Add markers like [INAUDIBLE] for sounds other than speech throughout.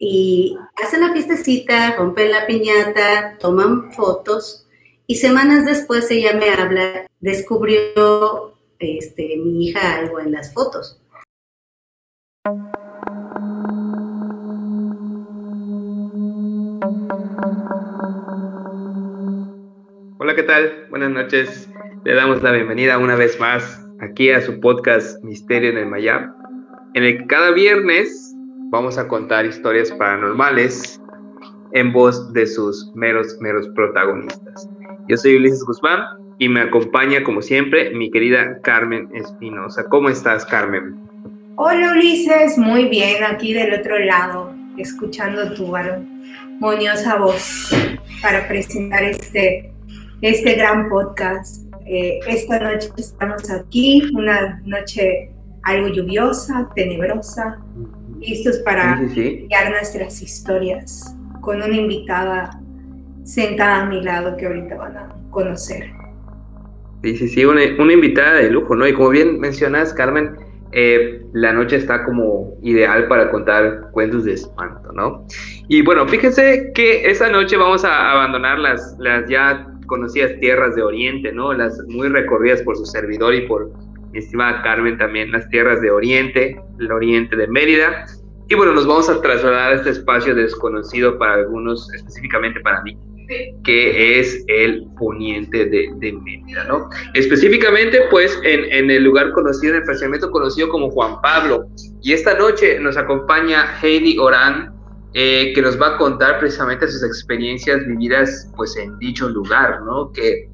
Y hacen la fiestecita, rompen la piñata, toman fotos y semanas después ella me habla, descubrió este, mi hija algo en las fotos. Hola, ¿qué tal? Buenas noches. Le damos la bienvenida una vez más aquí a su podcast Misterio en el Mayab, en el que cada viernes vamos a contar historias paranormales en voz de sus meros, meros protagonistas. Yo soy Ulises Guzmán y me acompaña, como siempre, mi querida Carmen Espinosa. ¿Cómo estás, Carmen? Hola, Ulises. Muy bien, aquí del otro lado, escuchando tu armoniosa voz para presentar este, este gran podcast. Eh, esta noche estamos aquí, una noche algo lluviosa, tenebrosa, listos para sí, nuestras historias con una invitada sentada a mi lado que ahorita van a conocer. Sí, sí, sí, una, invitada de lujo, ¿no? Y como bien mencionas, Carmen, eh, la noche está como ideal para contar cuentos de espanto, ¿no? Y bueno, fíjense que esta noche vamos a abandonar las, las ya conocidas tierras de Oriente, ¿no? Las muy recorridas por su servidor y por mi estimada Carmen también, las tierras de Oriente, el Oriente de Mérida. Y bueno, nos vamos a trasladar a este espacio desconocido para algunos, específicamente para mí, que es el poniente de, Mérida, ¿no? Específicamente, pues, en, en, el lugar conocido, en el fraccionamiento conocido como Juan Pablo. Y esta noche nos acompaña Heidi Orán, eh, que nos va a contar precisamente sus experiencias vividas, pues, en dicho lugar, ¿no? Que,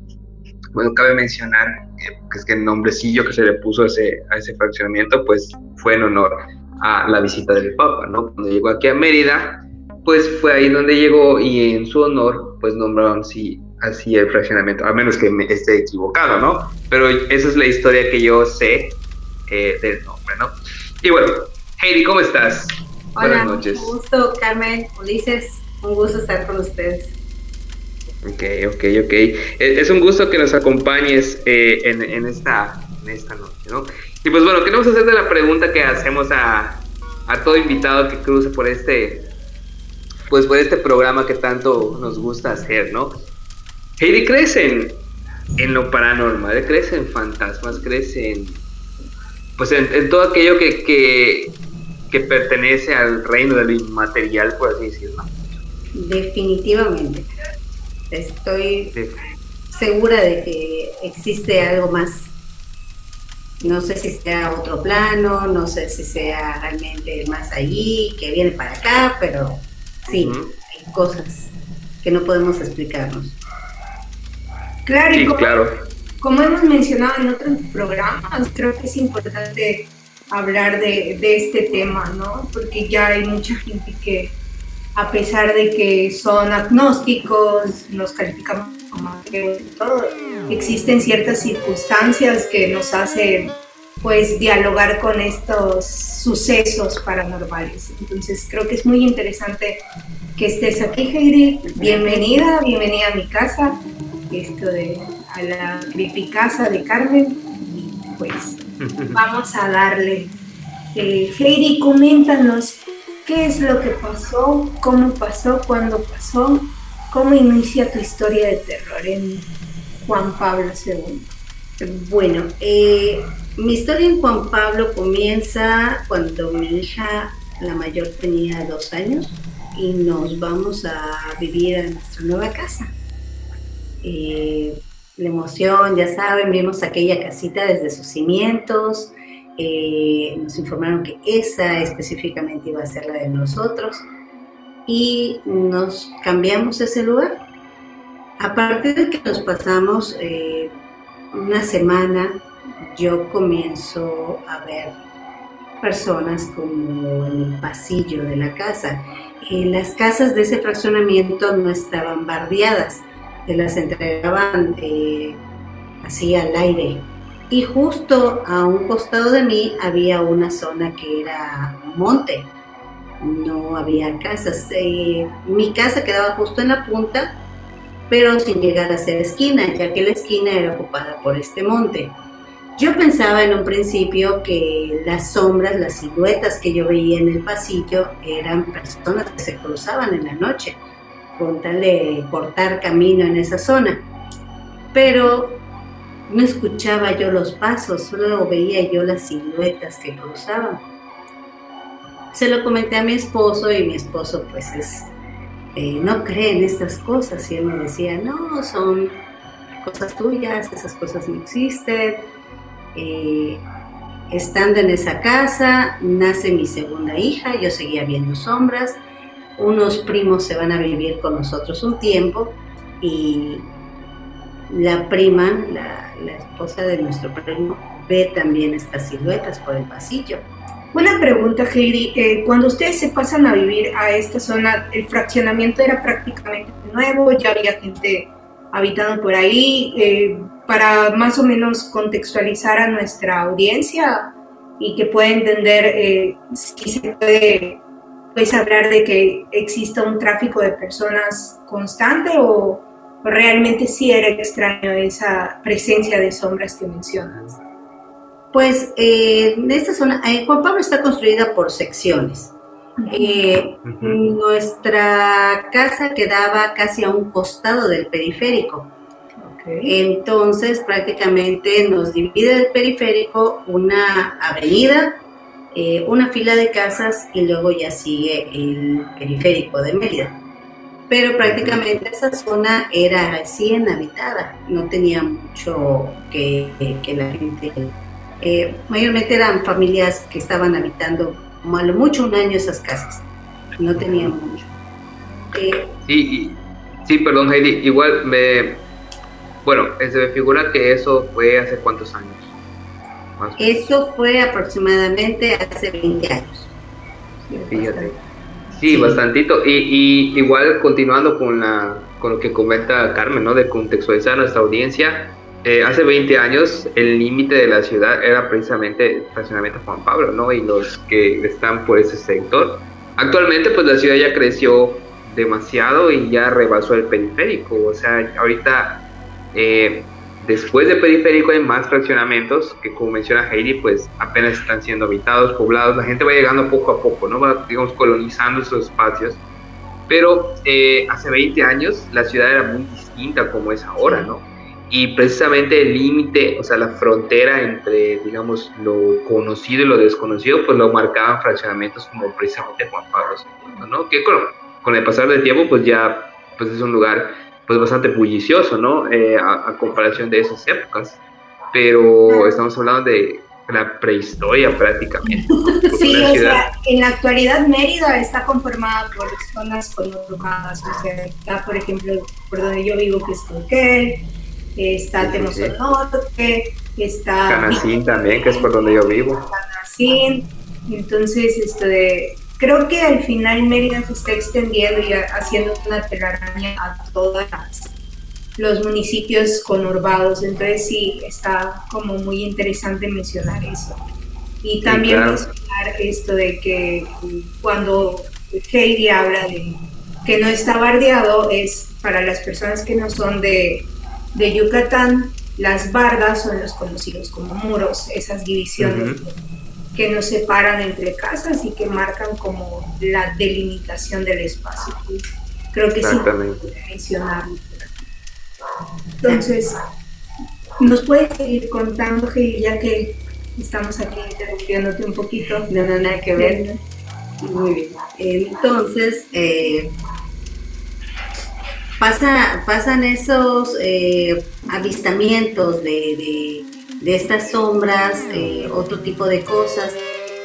bueno, cabe mencionar que, es que el nombrecillo que se le puso a ese, a ese fraccionamiento, pues, fue en honor a la visita del Papa, ¿no? Cuando llegó aquí a Mérida, pues fue ahí donde llegó y en su honor, pues nombraron así, así el fraccionamiento, a menos que me esté equivocado, ¿no? Pero esa es la historia que yo sé eh, del nombre, ¿no? Y bueno, Heidi, ¿cómo estás? Hola, Buenas noches. Un gusto, Carmen, Ulises, un gusto estar con ustedes. Ok, ok, ok. Es un gusto que nos acompañes eh, en, esta, noche, ¿no? Y pues bueno, queremos hacerte la pregunta que hacemos a, todo invitado que cruce por este, pues por este programa que tanto nos gusta hacer, ¿no? Heidi, ¿crees en, lo paranormal? ¿Crees fantasmas? ¿Crees en, pues en, todo aquello que, que, que, pertenece al reino del inmaterial, por así decirlo? Definitivamente. Estoy segura de que existe algo más no sé si sea otro plano, no sé si sea realmente más allí, que viene para acá, pero sí, hay cosas que no podemos explicarnos. Claro, y como, como hemos mencionado en otros programas, creo que es importante hablar de, este tema, ¿no? Porque ya hay mucha gente que, a pesar de que son agnósticos, nos calificamos como que todo, existen ciertas circunstancias que nos hacen pues dialogar con estos sucesos paranormales. Entonces creo que es muy interesante que estés aquí, Heidi. Bienvenida, bienvenida a mi casa, esto de a la creepy casa de Carmen. pues [LAUGHS] vamos a darle. Eh, Heidi, coméntanos qué es lo que pasó, cómo pasó, cuándo pasó, cómo inicia tu historia de terror en Juan Pablo II. Bueno, eh, mi historia en Juan Pablo comienza cuando mi hija, la mayor, tenía dos años y nos vamos a vivir a nuestra nueva casa. Eh, la emoción, ya saben, vimos aquella casita desde sus cimientos, eh, nos informaron que esa específicamente iba a ser la de nosotros y nos cambiamos ese lugar. A partir de que nos pasamos una semana yo comienzo a ver personas como en el pasillo de la casa. Eh, las casas de ese fraccionamiento no estaban bardeadas, se las entregaban eh, así al aire. Y justo a un costado de mí había una zona que era monte, no había casas. Eh, mi casa quedaba justo en la punta pero sin llegar a ser esquina, ya que la esquina era ocupada por este monte. Yo pensaba en un principio que las sombras, las siluetas que yo veía en el pasillo eran personas que se cruzaban en la noche, con tal de cortar camino en esa zona. Pero no escuchaba yo los pasos, solo veía yo las siluetas que cruzaban. Se lo comenté a mi esposo y mi esposo pues es, eh, no cree en estas cosas y él me decía, no, son cosas tuyas, esas cosas no existen eh, estando en esa casa, nace mi segunda hija, yo seguía viendo sombras, unos primos se van a vivir con nosotros un tiempo y la prima, la, esposa de nuestro primo, ve también estas siluetas por el pasillo. Una pregunta, Heidi. Eh, cuando ustedes se pasan a vivir a esta zona, ¿el fraccionamiento era prácticamente nuevo? ¿Ya había gente habitando por ahí? Eh, para más o menos contextualizar a nuestra audiencia y que pueda entender eh, si se puede pues, hablar de que exista un tráfico de personas constante o realmente sí era extraño esa presencia de sombras que mencionas. Pues eh, en esta zona, eh, Juan Pablo está construida por secciones. Nuestra casa quedaba casi a un costado del periférico. Entonces prácticamente nos divide el periférico una avenida, eh, una fila de casas y luego ya sigue el periférico de Mérida. Pero prácticamente esa zona era recién habitada, no tenía mucho que, la gente... Eh, mayormente eran familias que estaban habitando como a lo mucho un año esas casas, no tenían mucho. Eh, sí, sí, perdón Heidi, igual me, bueno, se me figura que eso fue hace cuántos años. eso fue aproximadamente hace 20 años. Fíjate. Sí, bastantito. Y, igual continuando con, la, con lo que comenta Carmen, ¿no? De contextualizar a nuestra audiencia. Eh, hace 20 años el límite de la ciudad era precisamente el fraccionamiento Juan Pablo, ¿no? Y los que están por ese sector. Actualmente pues la ciudad ya creció demasiado y ya rebasó el periférico. O sea, ahorita eh, después de Periférico hay más fraccionamientos que como menciona Heidi, pues apenas están siendo habitados, poblados, la gente va llegando poco a poco, ¿no? Va, digamos, colonizando esos espacios. Pero eh, hace 20 años la ciudad era muy distinta como es ahora, ¿no? Y precisamente el límite, o sea, la frontera entre, digamos, lo conocido y lo desconocido, pues lo marcaban fraccionamientos como precisamente Juan Pablo II, ¿no? Que con, con el pasar del tiempo, pues ya pues es un lugar pues bastante bullicioso, ¿no? Eh, a, comparación de esas épocas. Pero estamos hablando de la prehistoria prácticamente. [LAUGHS] Sí, o sea, en la actualidad Mérida está conformada por zonas conurbadas, o sea, está por ejemplo por donde yo vivo que es Coquel, está sí, Norte, está... Canacín también, que es por donde yo vivo. Canacín, entonces esto de creo que al final Mérida se está extendiendo y haciendo una telaraña a todos los municipios conurbados, entonces sí, está como muy interesante mencionar eso. Y también mencionar esto de que cuando Heidi habla de que no está bardeado, es para las personas que no son de, de Yucatán, las bardas son los conocidos como muros, esas divisiones que nos separan entre casas y que marcan como la delimitación del espacio. Creo que sí mencionarlo. Entonces, ¿nos puedes seguir contando, ya que estamos aquí interrumpiéndote un poquito? No, no, nada que ver. Muy bien. Entonces, eh, pasa, pasan esos eh, avistamientos de de estas sombras, eh, otro tipo de cosas.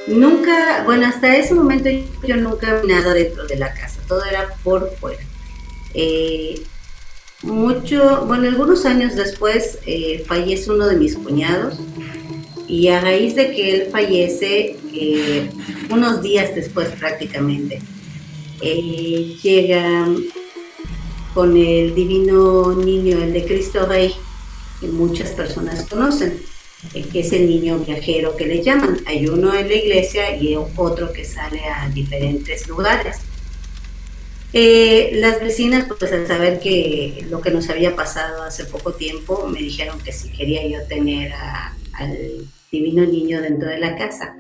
Nunca, bueno, hasta ese momento yo nunca nada dentro de la casa, todo era por fuera. Eh, mucho, bueno, algunos años después eh, fallece uno de mis cuñados y a raíz de que él fallece, unos días después prácticamente, llega con el divino niño, el de Cristo Rey, que muchas personas conocen, que es el niño viajero que le llaman. Hay uno en la iglesia y otro que sale a diferentes lugares. Eh, las vecinas, pues al saber que lo que nos había pasado hace poco tiempo, me dijeron que si quería yo tener al divino niño dentro de la casa.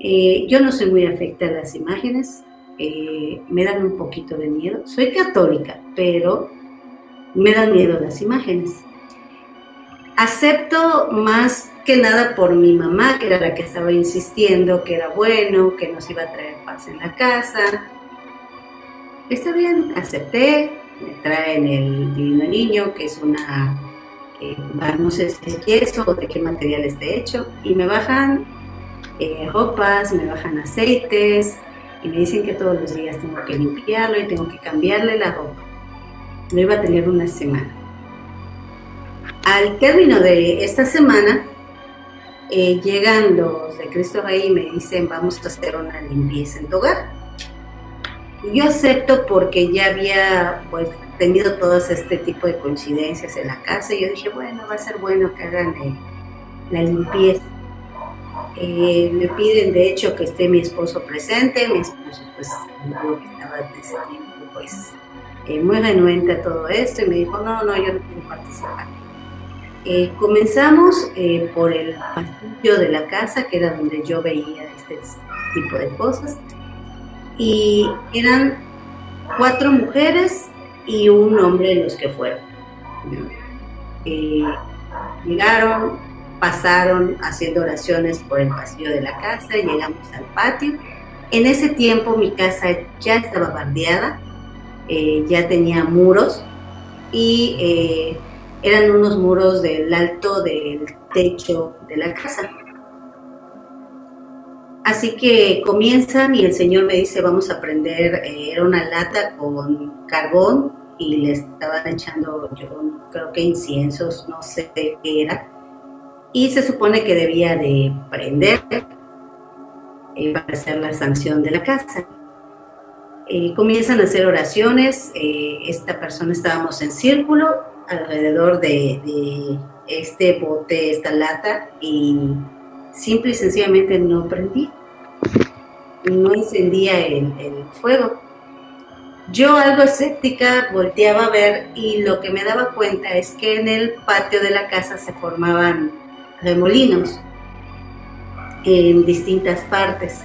Eh, yo no soy muy afecta a las imágenes, eh, me dan un poquito de miedo. Soy católica, pero me dan miedo las imágenes. Acepto más que nada por mi mamá, que era la que estaba insistiendo que era bueno, que nos iba a traer paz en la casa. Está bien, acepté, me traen el divino niño, que es una, eh, no sé si es queso o de qué material esté hecho, y me bajan eh, ropas, me bajan aceites, y me dicen que todos los días tengo que limpiarlo y tengo que cambiarle la ropa. Lo iba a tener una semana. Al término de esta semana, eh, llegan los de Cristo Rey y me dicen, vamos a hacer una limpieza en tu hogar. Yo acepto porque ya había pues, tenido todos este tipo de coincidencias en la casa y yo dije, bueno, va a ser bueno que hagan eh, la limpieza. Eh, me piden de hecho que esté mi esposo presente, mi esposo pues que estaba ese tiempo pues muy renuente a todo esto y me dijo, no, no, yo no quiero participar. Eh, comenzamos eh, por el pasillo de la casa, que era donde yo veía este tipo de cosas, y eran cuatro mujeres y un hombre los que fueron. Eh, llegaron, pasaron haciendo oraciones por el pasillo de la casa, llegamos al patio. En ese tiempo mi casa ya estaba bardeada, ya tenía muros y eran unos muros del alto del techo de la casa. Así que comienzan y el Señor me dice, vamos a prender, eh, era una lata con carbón y le estaban echando, yo creo que inciensos, no sé qué era, y se supone que debía de prender eh, para hacer la sanción de la casa. Eh, comienzan a hacer oraciones, esta persona estábamos en círculo alrededor de, este bote, esta lata, y simple y sencillamente no prendí. No encendía el, el fuego. Yo algo escéptica volteaba a ver y lo que me daba cuenta es que en el patio de la casa se formaban remolinos en distintas partes.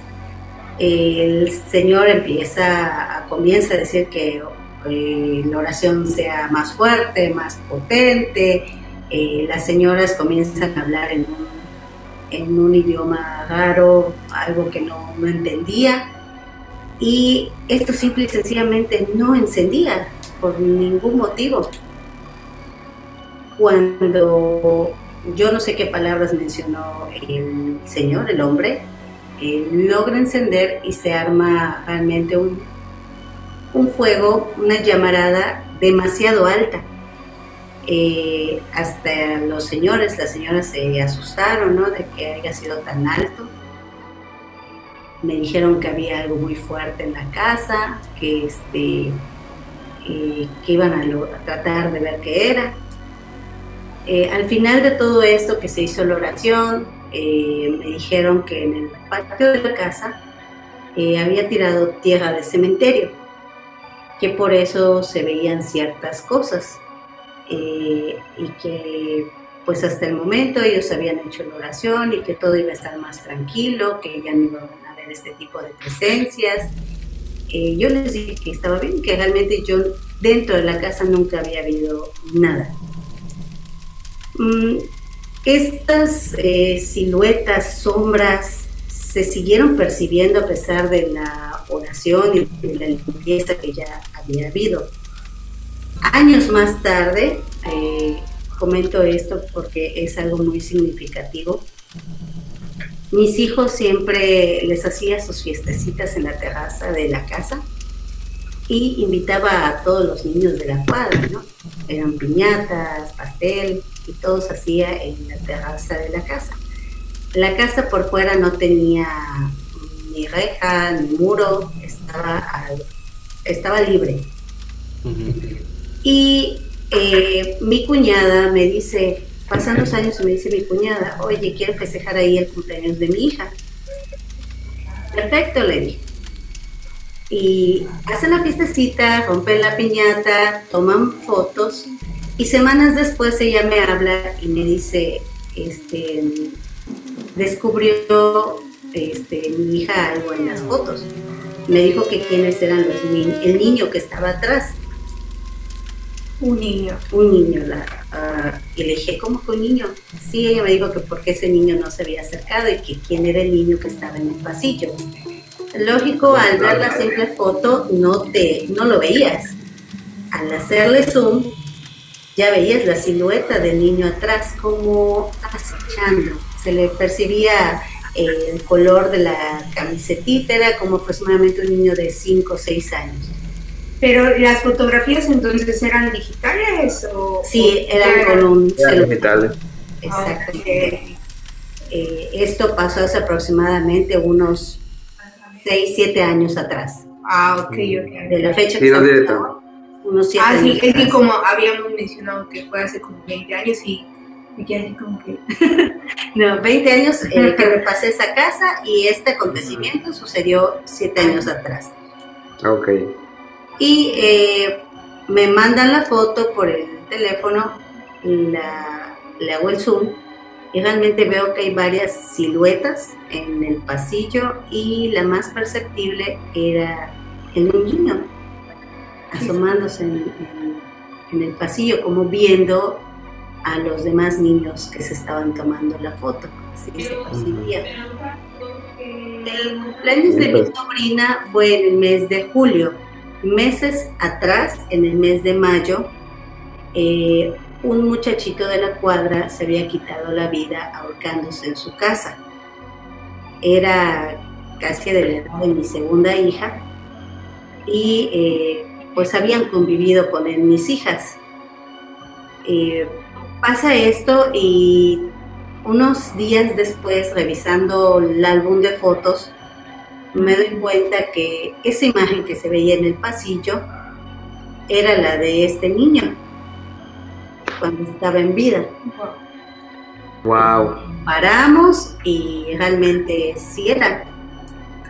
El Señor empieza, comienza a decir que eh, la oración sea más fuerte, más potente, eh, las señoras comienzan a hablar en un, idioma raro, algo que no, no entendía, y esto simple y sencillamente no encendía por ningún motivo. Cuando yo no sé qué palabras mencionó el señor, el hombre, eh, logra encender y se arma realmente un un fuego, una llamarada demasiado alta. Eh, hasta los señores, las señoras se asustaron, ¿no? De que haya sido tan alto. Me dijeron que había algo muy fuerte en la casa, que este, eh, que iban a, tratar de ver qué era. Eh, al final de todo esto que se hizo la oración, me dijeron que en el patio de la casa había tirado tierra de cementerio que por eso se veían ciertas cosas eh, y que pues hasta el momento ellos habían hecho la oración y que todo iba a estar más tranquilo, que ya no iban a haber este tipo de presencias. Eh, yo les dije que estaba bien, que realmente yo dentro de la casa nunca había habido nada. Mm, estas eh, siluetas, sombras, se siguieron percibiendo a pesar de la oración y de la limpieza que ya había habido. Años más tarde, eh, comento esto porque es algo muy significativo, mis hijos siempre les hacía sus fiestecitas en la terraza de la casa y invitaba a todos los niños de la cuadra, ¿no? Eran piñatas, pastel y todo se hacía en la terraza de la casa. La casa por fuera no tenía ni reja, ni muro, estaba, estaba libre. Y eh, mi cuñada me dice, pasan los años y me dice mi cuñada, oye, quiero festejar ahí el cumpleaños de mi hija. Perfecto, le dije. Y hacen la fiestecita, rompen la piñata, toman fotos y semanas después ella me habla y me dice, este, descubrió este, mi hija algo en las fotos. Me dijo que quiénes eran los niños, el niño que estaba atrás. Un niño. Un niño, la, uh, y le dije, ¿cómo que un niño? Sí, ella me dijo que porque ese niño no se había acercado y que quién era el niño que estaba en el pasillo. Lógico, al ver la simple foto no, te, no lo veías. Al hacerle zoom, ya veías la silueta del niño atrás como acechando. Se le percibía el color de la camisetita, era como aproximadamente un niño de 5 o 6 años. Pero las fotografías entonces eran digitales o sí, eran con un celular. Exacto. Eh, esto pasó hace aproximadamente unos 6, 7 años atrás. Ah, ok, ok. De la fecha sí, que no unos 7 ah, años. sí, es que como habíamos mencionado que fue hace como 20 años y me quedé así como que... [LAUGHS] no, 20 años eh, que me pasé esa casa y este acontecimiento sucedió 7 años atrás. Ok y eh, me mandan la foto por el teléfono, la, le hago el zoom y realmente veo que hay varias siluetas en el pasillo y la más perceptible era el niño asomándose en, el pasillo como viendo a los demás niños que se estaban tomando la foto. Así se percibía. El cumpleaños de mi sobrina fue en el mes de julio Meses atrás, en el mes de mayo, eh, un muchachito de la cuadra se había quitado la vida ahorcándose en su casa. Era casi de la edad de mi segunda hija y eh, pues habían convivido con él mis hijas. Eh, pasa esto y unos días después, revisando el álbum de fotos, me doy cuenta que esa imagen que se veía en el pasillo era la de este niño cuando estaba en vida. Wow. Paramos y realmente sí era.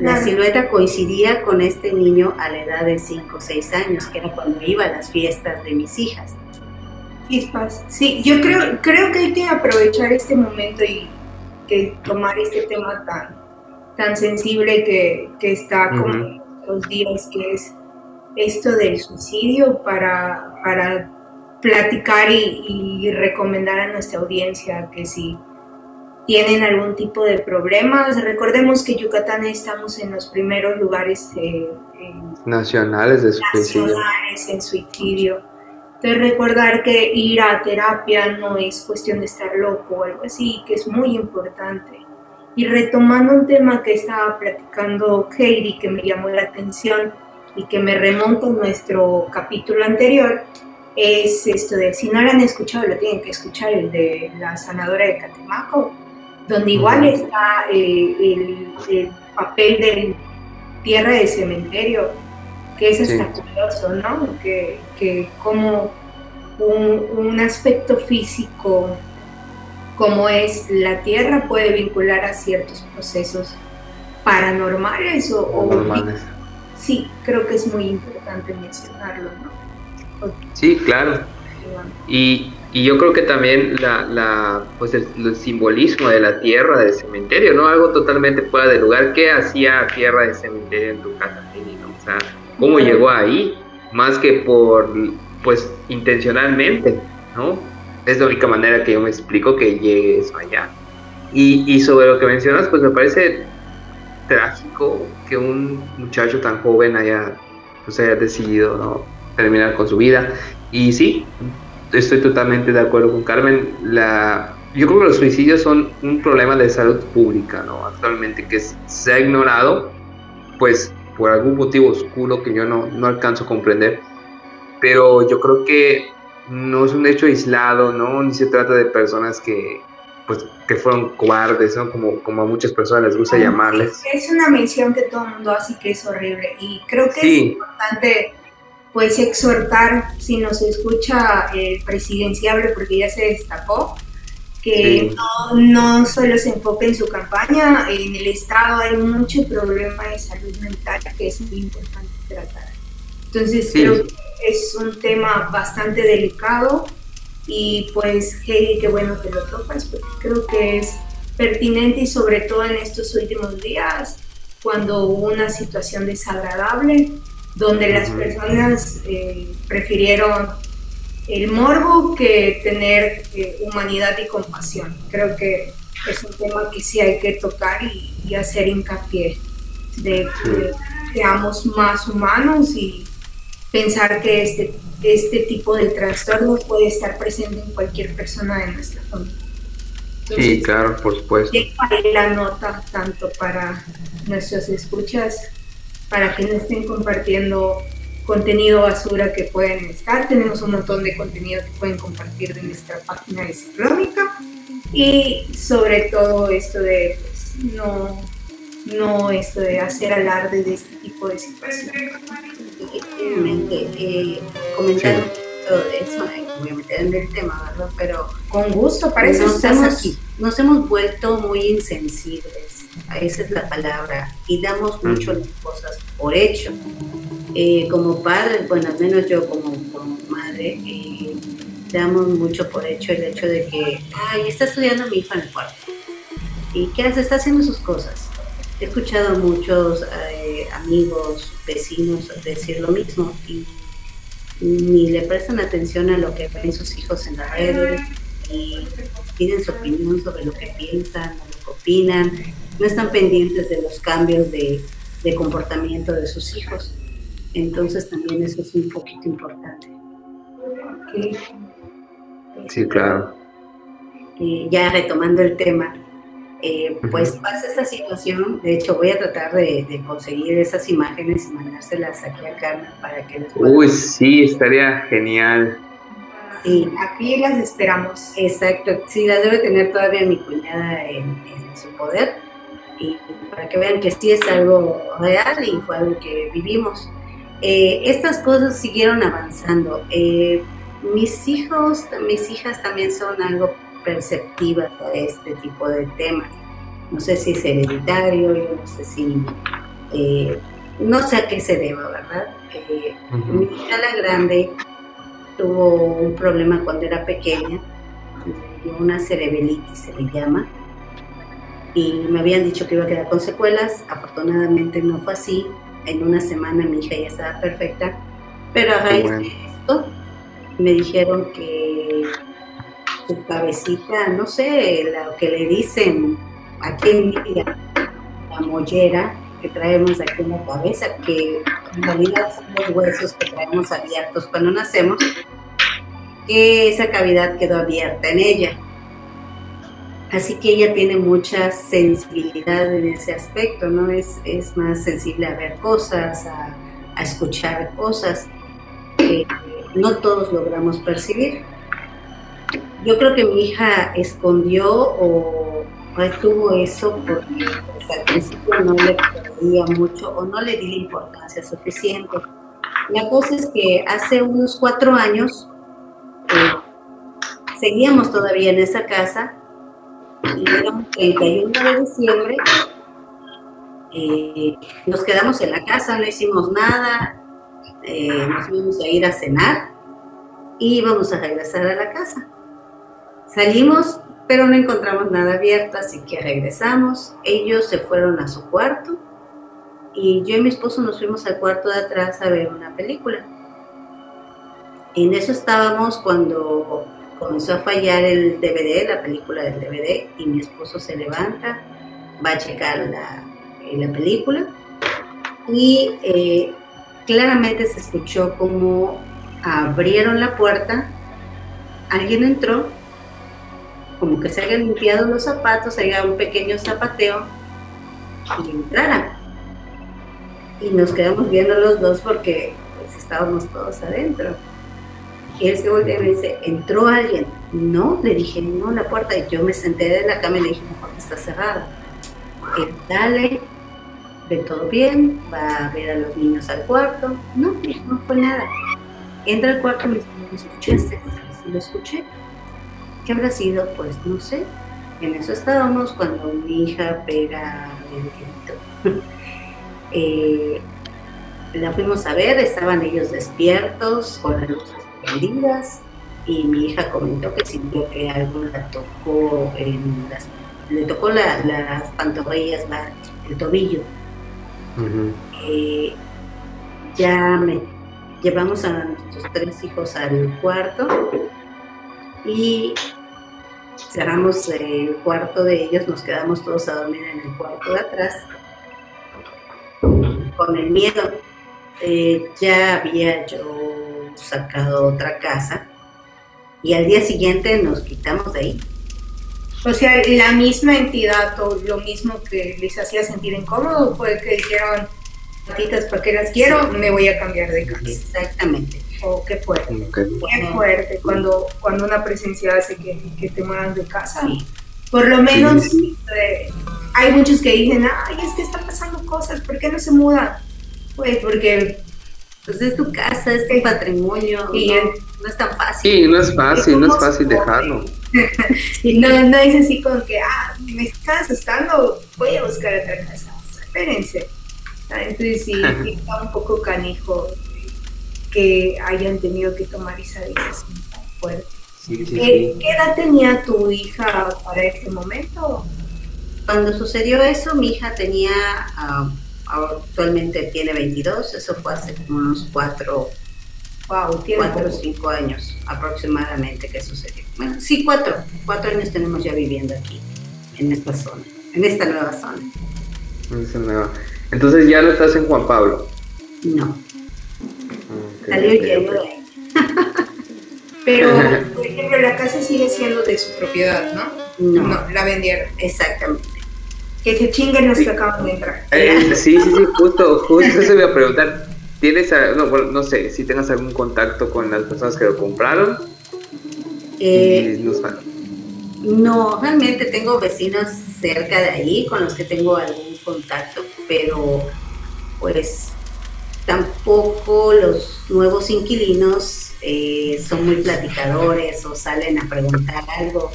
La silueta coincidía con este niño a la edad de 5 o 6 años, que era cuando iba a las fiestas de mis hijas. Sí, yo creo, creo que hay que aprovechar este momento y que tomar este tema tan, tan sensible que, que está con los días, que es esto del suicidio, para, para platicar y, recomendar a nuestra audiencia que si tienen algún tipo de problemas, recordemos que Yucatán estamos en los primeros lugares eh, nacionales de suicidio. Nacionales en suicidio. Entonces recordar que ir a terapia no es cuestión de estar loco o algo así, que es muy importante. Y retomando un tema que estaba platicando Heidi, que me llamó la atención y que me remonta a nuestro capítulo anterior, es esto de, si no lo han escuchado, lo tienen que escuchar, el de la sanadora de Catemaco, donde igual está eh, el, papel de tierra de cementerio, que es hasta curioso, ¿no? Que, que como un, un aspecto físico como es la Tierra puede vincular a ciertos procesos paranormales o, sí, creo que es muy importante mencionarlo, ¿no? Sí, claro. Y, y, yo creo que también la, la pues el, simbolismo de la tierra del cementerio, ¿no? Algo totalmente fuera de lugar. ¿Qué hacía tierra de cementerio en tu casa, ¿no? O sea, ¿cómo llegó ahí? Más que por, pues, intencionalmente, ¿no? es la única manera que yo me explico que llegue eso allá. Y, sobre lo que mencionas, pues me parece trágico que un muchacho tan joven haya, pues haya decidido ¿no? terminar con su vida. Y sí, estoy totalmente de acuerdo con Carmen. La, yo creo que los suicidios son un problema de salud pública, ¿no? Actualmente que se ha ignorado, pues por algún motivo oscuro que yo no, no alcanzo a comprender. Pero yo creo que no es un hecho aislado, ¿no? Ni se trata de personas que, pues, que fueron cobardes, ¿no? Como, como a muchas personas les gusta llamarles. Es una mención que todo el mundo hace que es horrible y creo que es importante, pues, exhortar, si nos escucha el presidenciable, porque ya se destacó, que no, no, solo se enfoque en su campaña, en el Estado hay mucho problema de salud mental que es muy importante tratar. Entonces, creo que es un tema bastante delicado y pues Heidi, qué bueno que lo topas porque creo que es pertinente y sobre todo en estos últimos días, cuando hubo una situación desagradable, donde las personas eh, prefirieron el morbo que tener eh, humanidad y compasión. Creo que es un tema que sí hay que tocar y, hacer hincapié de que seamos más humanos y pensar que este, este tipo de trastorno puede estar presente en cualquier persona de nuestra familia. sí, claro, por supuesto. la nota tanto para nuestras escuchas, para que no estén compartiendo contenido basura que pueden estar. Tenemos un montón de contenido que pueden compartir de nuestra página de Ciclónica y sobre todo esto de pues, no, no esto de hacer alarde de este tipo de situaciones. Efectivamente, eh, comentar de eso, voy a meter en el tema, ¿verdad? Pero con gusto, para eso nos hemos, aquí. Nos hemos vuelto muy insensibles, esa es la palabra, y damos mucho las cosas por hecho. Eh, como padres, bueno, al menos yo como, como madre, eh, damos mucho por hecho el hecho de que, ay, está estudiando mi hija en el cuarto. ¿Y qué hace? Está haciendo sus cosas. He escuchado a muchos eh, amigos, vecinos decir lo mismo y ni le prestan atención a lo que ven sus hijos en la red y piden su opinión sobre lo que piensan lo que opinan. No están pendientes de los cambios de, de comportamiento de sus hijos. Entonces también eso es un poquito importante. Sí, claro. ya retomando el tema, eh, pues pasa esta situación, de hecho voy a tratar de, conseguir esas imágenes y mandárselas aquí a Carmen para que les Uy, sí, estaría genial. Sí, aquí las esperamos. Exacto, sí, las debe tener todavía mi cuñada en, su poder y para que vean que sí es algo real y fue algo que vivimos. Eh, estas cosas siguieron avanzando. Eh, mis hijos, mis hijas también son algo perceptivas a este tipo de temas. No sé si es hereditario, yo no sé si, eh, no sé a qué se deba, ¿verdad? Eh, mi hija la grande tuvo un problema cuando era pequeña, una cerebelitis se le llama, y me habían dicho que iba a quedar con secuelas, afortunadamente no fue así, en una semana mi hija ya estaba perfecta, pero a raíz de esto me dijeron que su cabecita, no sé, lo que le dicen aquí en día, la mollera que traemos aquí en la cabeza, que en realidad son los huesos que traemos abiertos cuando nacemos, que esa cavidad quedó abierta en ella. Así que ella tiene mucha sensibilidad en ese aspecto, ¿no? Es, es más sensible a ver cosas, a, a escuchar cosas que no todos logramos percibir. Yo creo que mi hija escondió o retuvo eso porque pues, al principio no le creía mucho o no le di la importancia suficiente. La cosa es que hace unos cuatro años eh, seguíamos todavía en esa casa un 31 de diciembre. Eh, nos quedamos en la casa, no hicimos nada, eh, nos íbamos a ir a cenar y íbamos a regresar a la casa. Salimos, pero no encontramos nada abierto, así que regresamos. Ellos se fueron a su cuarto y yo y mi esposo nos fuimos al cuarto de atrás a ver una película. En eso estábamos cuando comenzó a fallar el DVD, la película del DVD, y mi esposo se levanta, va a checar la, eh, la película y eh, claramente se escuchó como abrieron la puerta, alguien entró, como que se habían limpiado los zapatos, había un pequeño zapateo y entraran. Y nos quedamos viendo los dos porque pues, estábamos todos adentro. Y él se volvió y me dice, ¿entró alguien? No, le dije, no, la puerta. Y yo me senté de la cama y le dije, no, está cerrada. Eh, dale, ve todo bien, va a ver a los niños al cuarto. No, no fue nada. Entra al cuarto y me dice, ¿lo escuchaste? lo escuché. ¿Qué habrá sido? Pues no sé. En eso estábamos cuando mi hija pega el grito. [LAUGHS] eh, la fuimos a ver, estaban ellos despiertos, con las luces y mi hija comentó que sintió que algo la tocó en las le tocó las pantorrillas, el tobillo. Eh, ya me llevamos a nuestros tres hijos al cuarto y cerramos el cuarto de ellos, nos quedamos todos a dormir en el cuarto de atrás con el miedo. Eh, ya había yo sacado otra casa y al día siguiente nos quitamos de ahí. O sea, la misma entidad o lo mismo que les hacía sentir incómodo fue que dijeron, patitas, porque las quiero, me voy a cambiar de casa. Exactamente. Oh, qué fuerte. Qué fuerte cuando, cuando una presencia hace que, que te muevas de casa. Por lo menos eh, hay muchos que dicen, ay, es que están pasando cosas, ¿por qué no se mudan? Pues porque pues es tu casa, es tu patrimonio, y no, es tan fácil. Sí, no es fácil, no es fácil dejarlo. [LAUGHS] no, no es así como que, ah, me están asustando, voy a buscar otra casa. Espérense. Entonces sí, está un poco canijo que hayan tenido que tomar esa decisión tan fuerte. ¿Qué, edad tenía tu hija para este momento? Cuando sucedió eso, mi hija tenía, ah, actualmente tiene 22, eso fue hace como unos 4 wow, cuatro o 5 años aproximadamente que sucedió. Bueno, sí, 4, 4 años tenemos ya viviendo aquí, en esta zona, en esta nueva zona. Entonces ya no estás en Juan Pablo. No. Salió lleno de [LAUGHS] Pero, [LAUGHS] por ejemplo, la casa sigue siendo de su propiedad, ¿no? No. la vendieron. Exactamente. Que se chinguen los que acaban de entrar. Eh, [LAUGHS] sí, sí, sí, justo, justo eso voy a preguntar. ¿Tienes, no, bueno, no sé, si tengas algún contacto con las personas que lo compraron? Eh, no, realmente tengo vecinos cerca de ahí con los que tengo algún contacto, pero pues tampoco los nuevos inquilinos eh, son muy platicadores o salen a preguntar algo.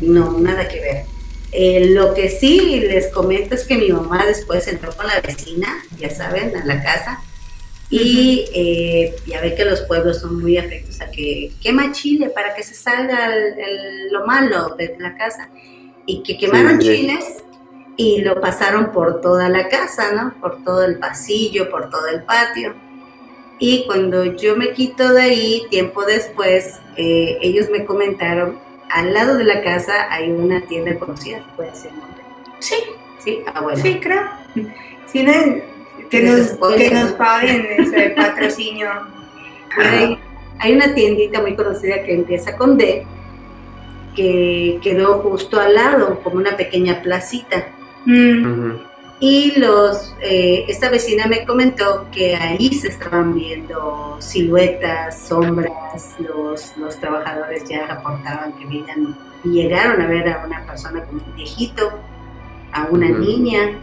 No, nada que ver. Eh, lo que sí les comento es que mi mamá después entró con la vecina, ya saben, a la casa, y eh, ya ve que los pueblos son muy afectos a que quema chile para que se salga lo malo de la casa. Y que quemaron chiles y lo pasaron por toda la casa, ¿no? Por todo el pasillo, por todo el patio. Y cuando yo me quito de ahí, tiempo después, eh, ellos me comentaron, al lado de la casa hay una tienda conocida, puede ser nombre. Sí. Sí, ah, bueno. Sí, creo. Sí, no, que, nos, que nos paguen [LAUGHS] ese patrocinio. Hay, hay una tiendita muy conocida que empieza con D, que quedó justo al lado, como una pequeña placita. Mm. Y los, eh, esta vecina me comentó que ahí se estaban viendo siluetas, sombras, los, los trabajadores ya reportaban que veían, llegaron a ver a una persona como un viejito, a una niña,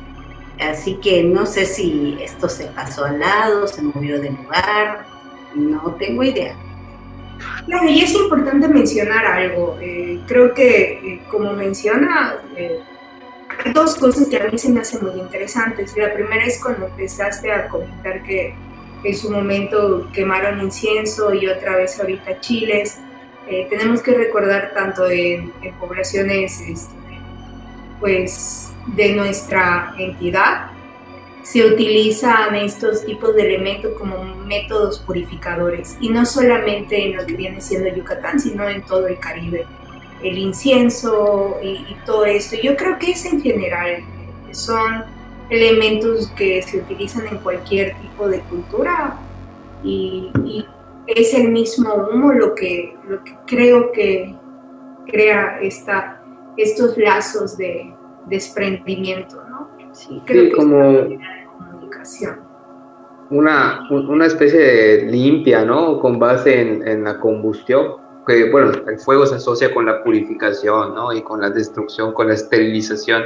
así que no sé si esto se pasó al lado, se movió del lugar, no tengo idea. Claro, y es importante mencionar algo. Eh, creo que, eh, como menciona, hay dos cosas que a mí se me hacen muy interesantes. La primera es cuando empezaste a comentar que en su momento quemaron incienso y otra vez ahorita chiles. Eh, tenemos que recordar tanto en, poblaciones este, pues, de nuestra entidad, se utilizan estos tipos de elementos como métodos purificadores y no solamente en lo que viene siendo Yucatán, sino en todo el Caribe el incienso y, todo esto. Yo creo que es en general, son elementos que se utilizan en cualquier tipo de cultura y, es el mismo humo lo que, lo que creo que crea esta, estos lazos de desprendimiento, ¿no? Sí, creo que como comunicación. Una, una especie de limpia, ¿no? Con base en, en la combustión que, bueno, el fuego se asocia con la purificación, ¿no? Y con la destrucción, con la esterilización.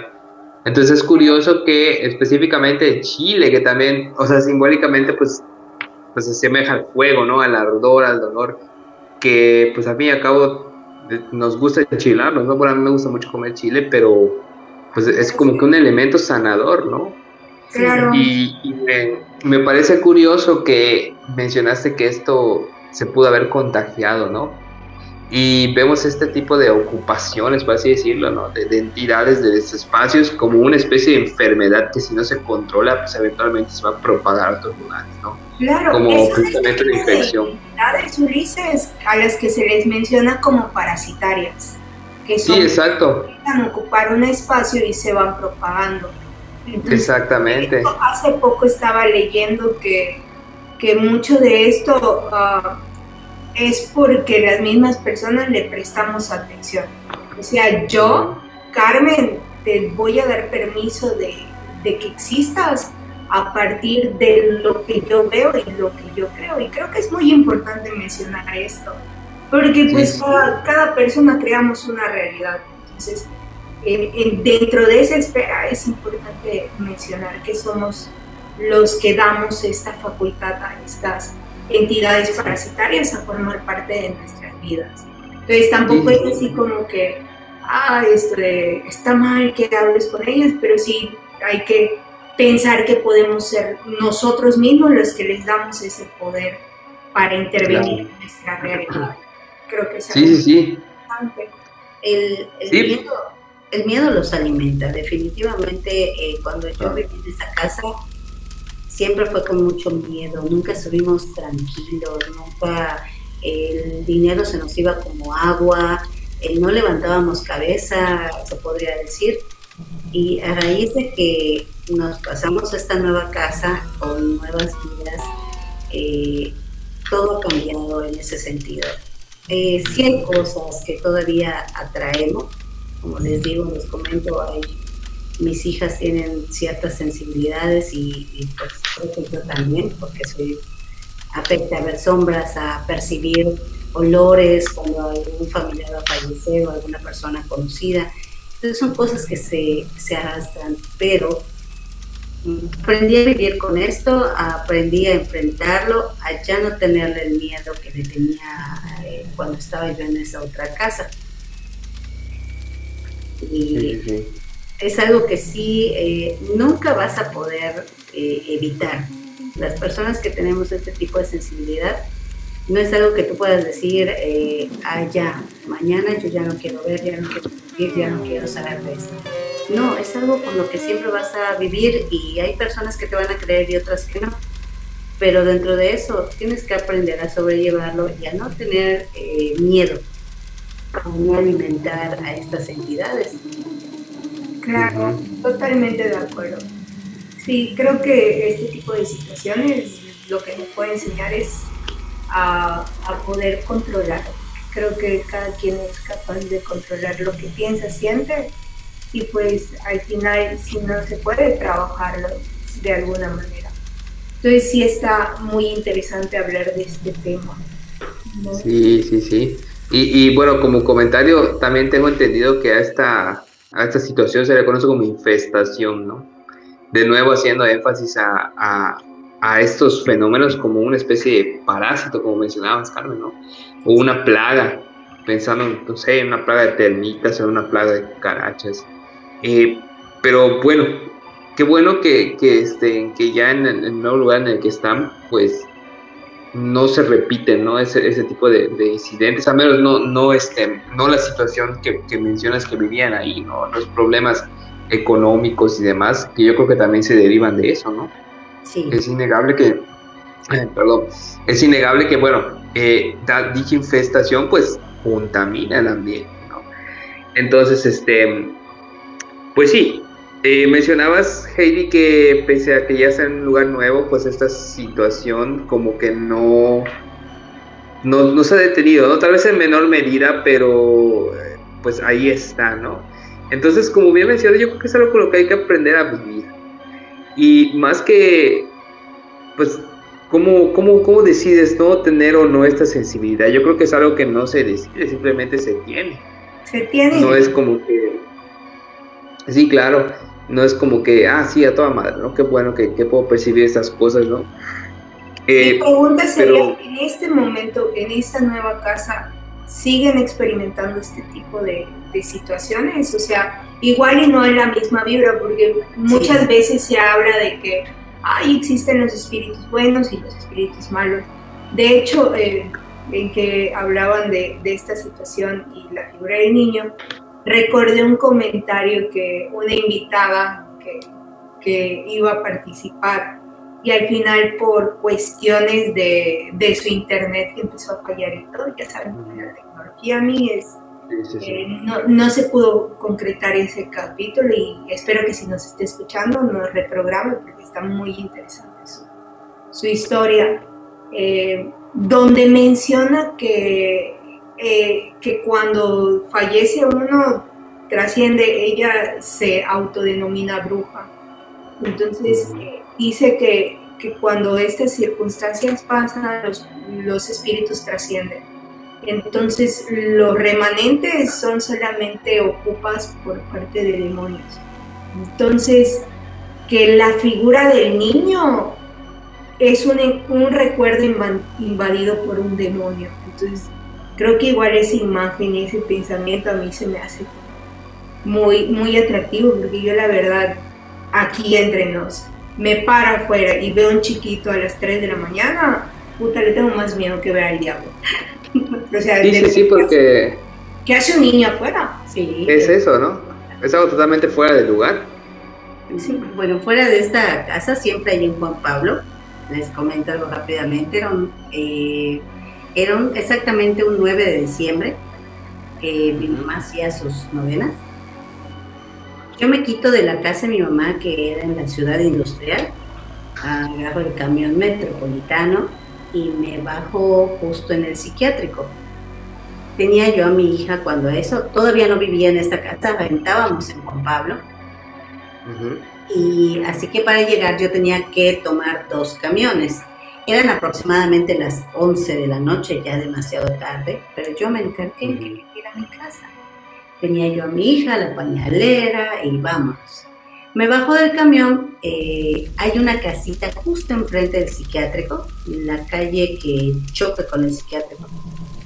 Entonces es curioso que específicamente Chile, que también, o sea, simbólicamente, pues, pues se asemeja al fuego, ¿no? Al ardor, al dolor, que pues a y al cabo nos gusta enchilarnos, ¿no? Bueno, a mí me gusta mucho comer chile, pero pues es como que un elemento sanador, ¿no? Claro. Y, me, me, parece curioso que mencionaste que esto se pudo haber contagiado, ¿no? Y vemos este tipo de ocupaciones, por así decirlo, ¿no? de, entidades de estos espacios como una especie de enfermedad que si no se controla, pues eventualmente se va a propagar a otros lugares, ¿no? Claro, como justamente la infección. Entidades, Ulises, a las que se les menciona como parasitarias, que son sí, exacto. a ocupar un espacio y se van propagando. Exactamente. Hace poco estaba leyendo que, que mucho de esto... Uh, es porque las mismas personas le prestamos atención. O sea, yo, Carmen, te voy a dar permiso de, que existas a partir de lo que yo veo y lo que yo creo. Y creo que es muy importante mencionar esto, porque pues Cada, persona creamos una realidad. Entonces, dentro de esa esfera es importante mencionar que somos los que damos esta facultad a estas entidades parasitarias a formar parte de nuestras vidas. Entonces tampoco es así como que, ah, este, está mal que hables con ellas, pero sí hay que pensar que podemos ser nosotros mismos los que les damos ese poder para intervenir en nuestra realidad. Creo que es sí, sí, El, el, Miedo, el miedo los alimenta, definitivamente. Eh, cuando yo viví en esa casa, siempre fue con mucho miedo, nunca estuvimos tranquilos, nunca el dinero se nos iba como agua, eh, no levantábamos cabeza, se podría decir. Y a raíz de que nos pasamos a esta nueva casa con nuevas vidas, eh, todo ha cambiado en ese sentido. Eh, hay cosas que todavía atraemos, como les digo, les comento, hay mis hijas tienen ciertas sensibilidades y, pues creo que yo también, porque soy afecta a ver sombras, a percibir olores cuando algún familiar va a fallecer o alguna persona conocida. Entonces son cosas que se, se arrastran, pero aprendí a vivir con esto, aprendí a enfrentarlo, a ya no tenerle el miedo que le tenía eh, cuando estaba yo en esa otra casa. Y, es algo que sí eh, nunca vas a poder eh, evitar. Las personas que tenemos este tipo de sensibilidad, no es algo que tú puedas decir, eh, ah, ya, mañana yo ya no quiero ver, ya no quiero vivir, ya no quiero saber de esto. No, es algo con lo que siempre vas a vivir y hay personas que te van a creer y otras que no. Pero dentro de eso tienes que aprender a sobrellevarlo y a no tener eh, miedo, a no alimentar a estas entidades Claro, totalmente de acuerdo. Sí, creo que este tipo de situaciones lo que nos puede enseñar es a, poder controlar. Creo que cada quien es capaz de controlar lo que piensa, siente y pues al final si no se puede trabajarlo de alguna manera. Entonces sí está muy interesante hablar de este tema. Sí, sí, sí. Y, y, bueno, como comentario, también tengo entendido que a esta a esta situación se le conoce como infestación, ¿no? De nuevo haciendo énfasis a, estos fenómenos como una especie de parásito, como mencionabas, Carmen, ¿no? O una plaga, pensando, no sé, en una plaga de termitas o una plaga de carachas. Eh, pero bueno, qué bueno que, que, este, que ya en el, en el, nuevo lugar en el que están, pues no se repiten, ¿no? Ese, ese tipo de, incidentes, al menos no, no, este, no la situación que, mencionas que vivían ahí, ¿no? Los problemas económicos y demás, que yo creo que también se derivan de eso, ¿no? Sí. Es innegable que, perdón, es innegable que, bueno, eh, dicha infestación, pues, contamina el ambiente, ¿no? Entonces, este, pues sí, eh, mencionabas, Heidi, que pese a que ya sea en un lugar nuevo, pues esta situación como que no, no, se ha detenido, ¿no? Tal vez en menor medida, pero eh, pues ahí está, ¿no? Entonces, como bien mencionado, yo creo que es algo con lo que hay que aprender a vivir. Y más que, pues, ¿cómo, cómo, cómo decides no tener o no esta sensibilidad? Yo creo que es algo que no se decide, simplemente se tiene. Se tiene. No es como que... Sí, claro no es como que, ah, sí, a toda madre, ¿no? Qué bueno que, puedo percibir estas cosas, ¿no? Eh, Mi pregunta sería, en este momento, en esta nueva casa, ¿siguen experimentando este tipo de, situaciones? O sea, igual y no en la misma vibra, porque muchas veces se habla de que, ay, existen los espíritus buenos y los espíritus malos. De hecho, eh, en que hablaban de, de esta situación y la figura del niño, recordé un comentario que una invitada que, que iba a participar y al final por cuestiones de, de, su internet que empezó a fallar y todo, ya saben, la tecnología a mí es... Eh, no, no, se pudo concretar ese capítulo y espero que si nos esté escuchando nos reprograme porque está muy interesante su, su historia, eh, donde menciona que, eh, que cuando fallece uno trasciende, ella se autodenomina bruja. Entonces eh, dice que, que, cuando estas circunstancias pasan, los, los espíritus trascienden. Entonces los remanentes son solamente ocupas por parte de demonios. Entonces, que la figura del niño es un, un recuerdo invadido por un demonio. Entonces, creo que igual esa imagen y ese pensamiento a mí se me hace muy, muy atractivo, porque yo la verdad, aquí entre nos, me paro afuera y veo un chiquito a las 3 de la mañana, puta, le tengo más miedo que ver al diablo. [LAUGHS] o sea, sí, sí, sí, porque... ¿Qué hace un niño afuera? Sí. Es eso, ¿no? Es algo totalmente fuera de lugar. Sí, bueno, fuera de esta casa siempre hay un Juan Pablo, les comento algo rápidamente, era, eh, exactamente un 9 de diciembre, que mi mamá hacía sus novenas. Yo me quito de la casa de mi mamá, que era en la ciudad industrial, agarro el camión metropolitano y me bajo justo en el psiquiátrico. Tenía yo a mi hija cuando eso, todavía no vivía en esta casa, rentábamos en Juan Pablo. Y así que para llegar yo tenía que tomar dos camiones. Eran aproximadamente las 11 de la noche, ya demasiado tarde, pero yo me encargué en que ir a mi casa. Tenía yo a mi hija, la pañalera y vamos. Me bajo del camión, eh, hay una casita justo enfrente del psiquiátrico, en la calle que choca con el psiquiátrico,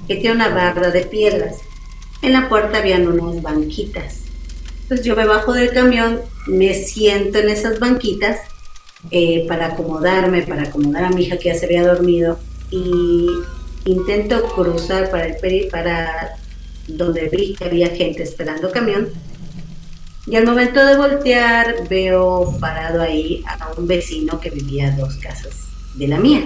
que tiene una barra de piedras. En la puerta habían unas banquitas entonces yo me bajo del camión, me siento en esas banquitas eh, para acomodarme, para acomodar a mi hija que ya se había dormido y intento cruzar para el para donde vi que había gente esperando camión. Y al momento de voltear veo parado ahí a un vecino que vivía dos casas de la mía.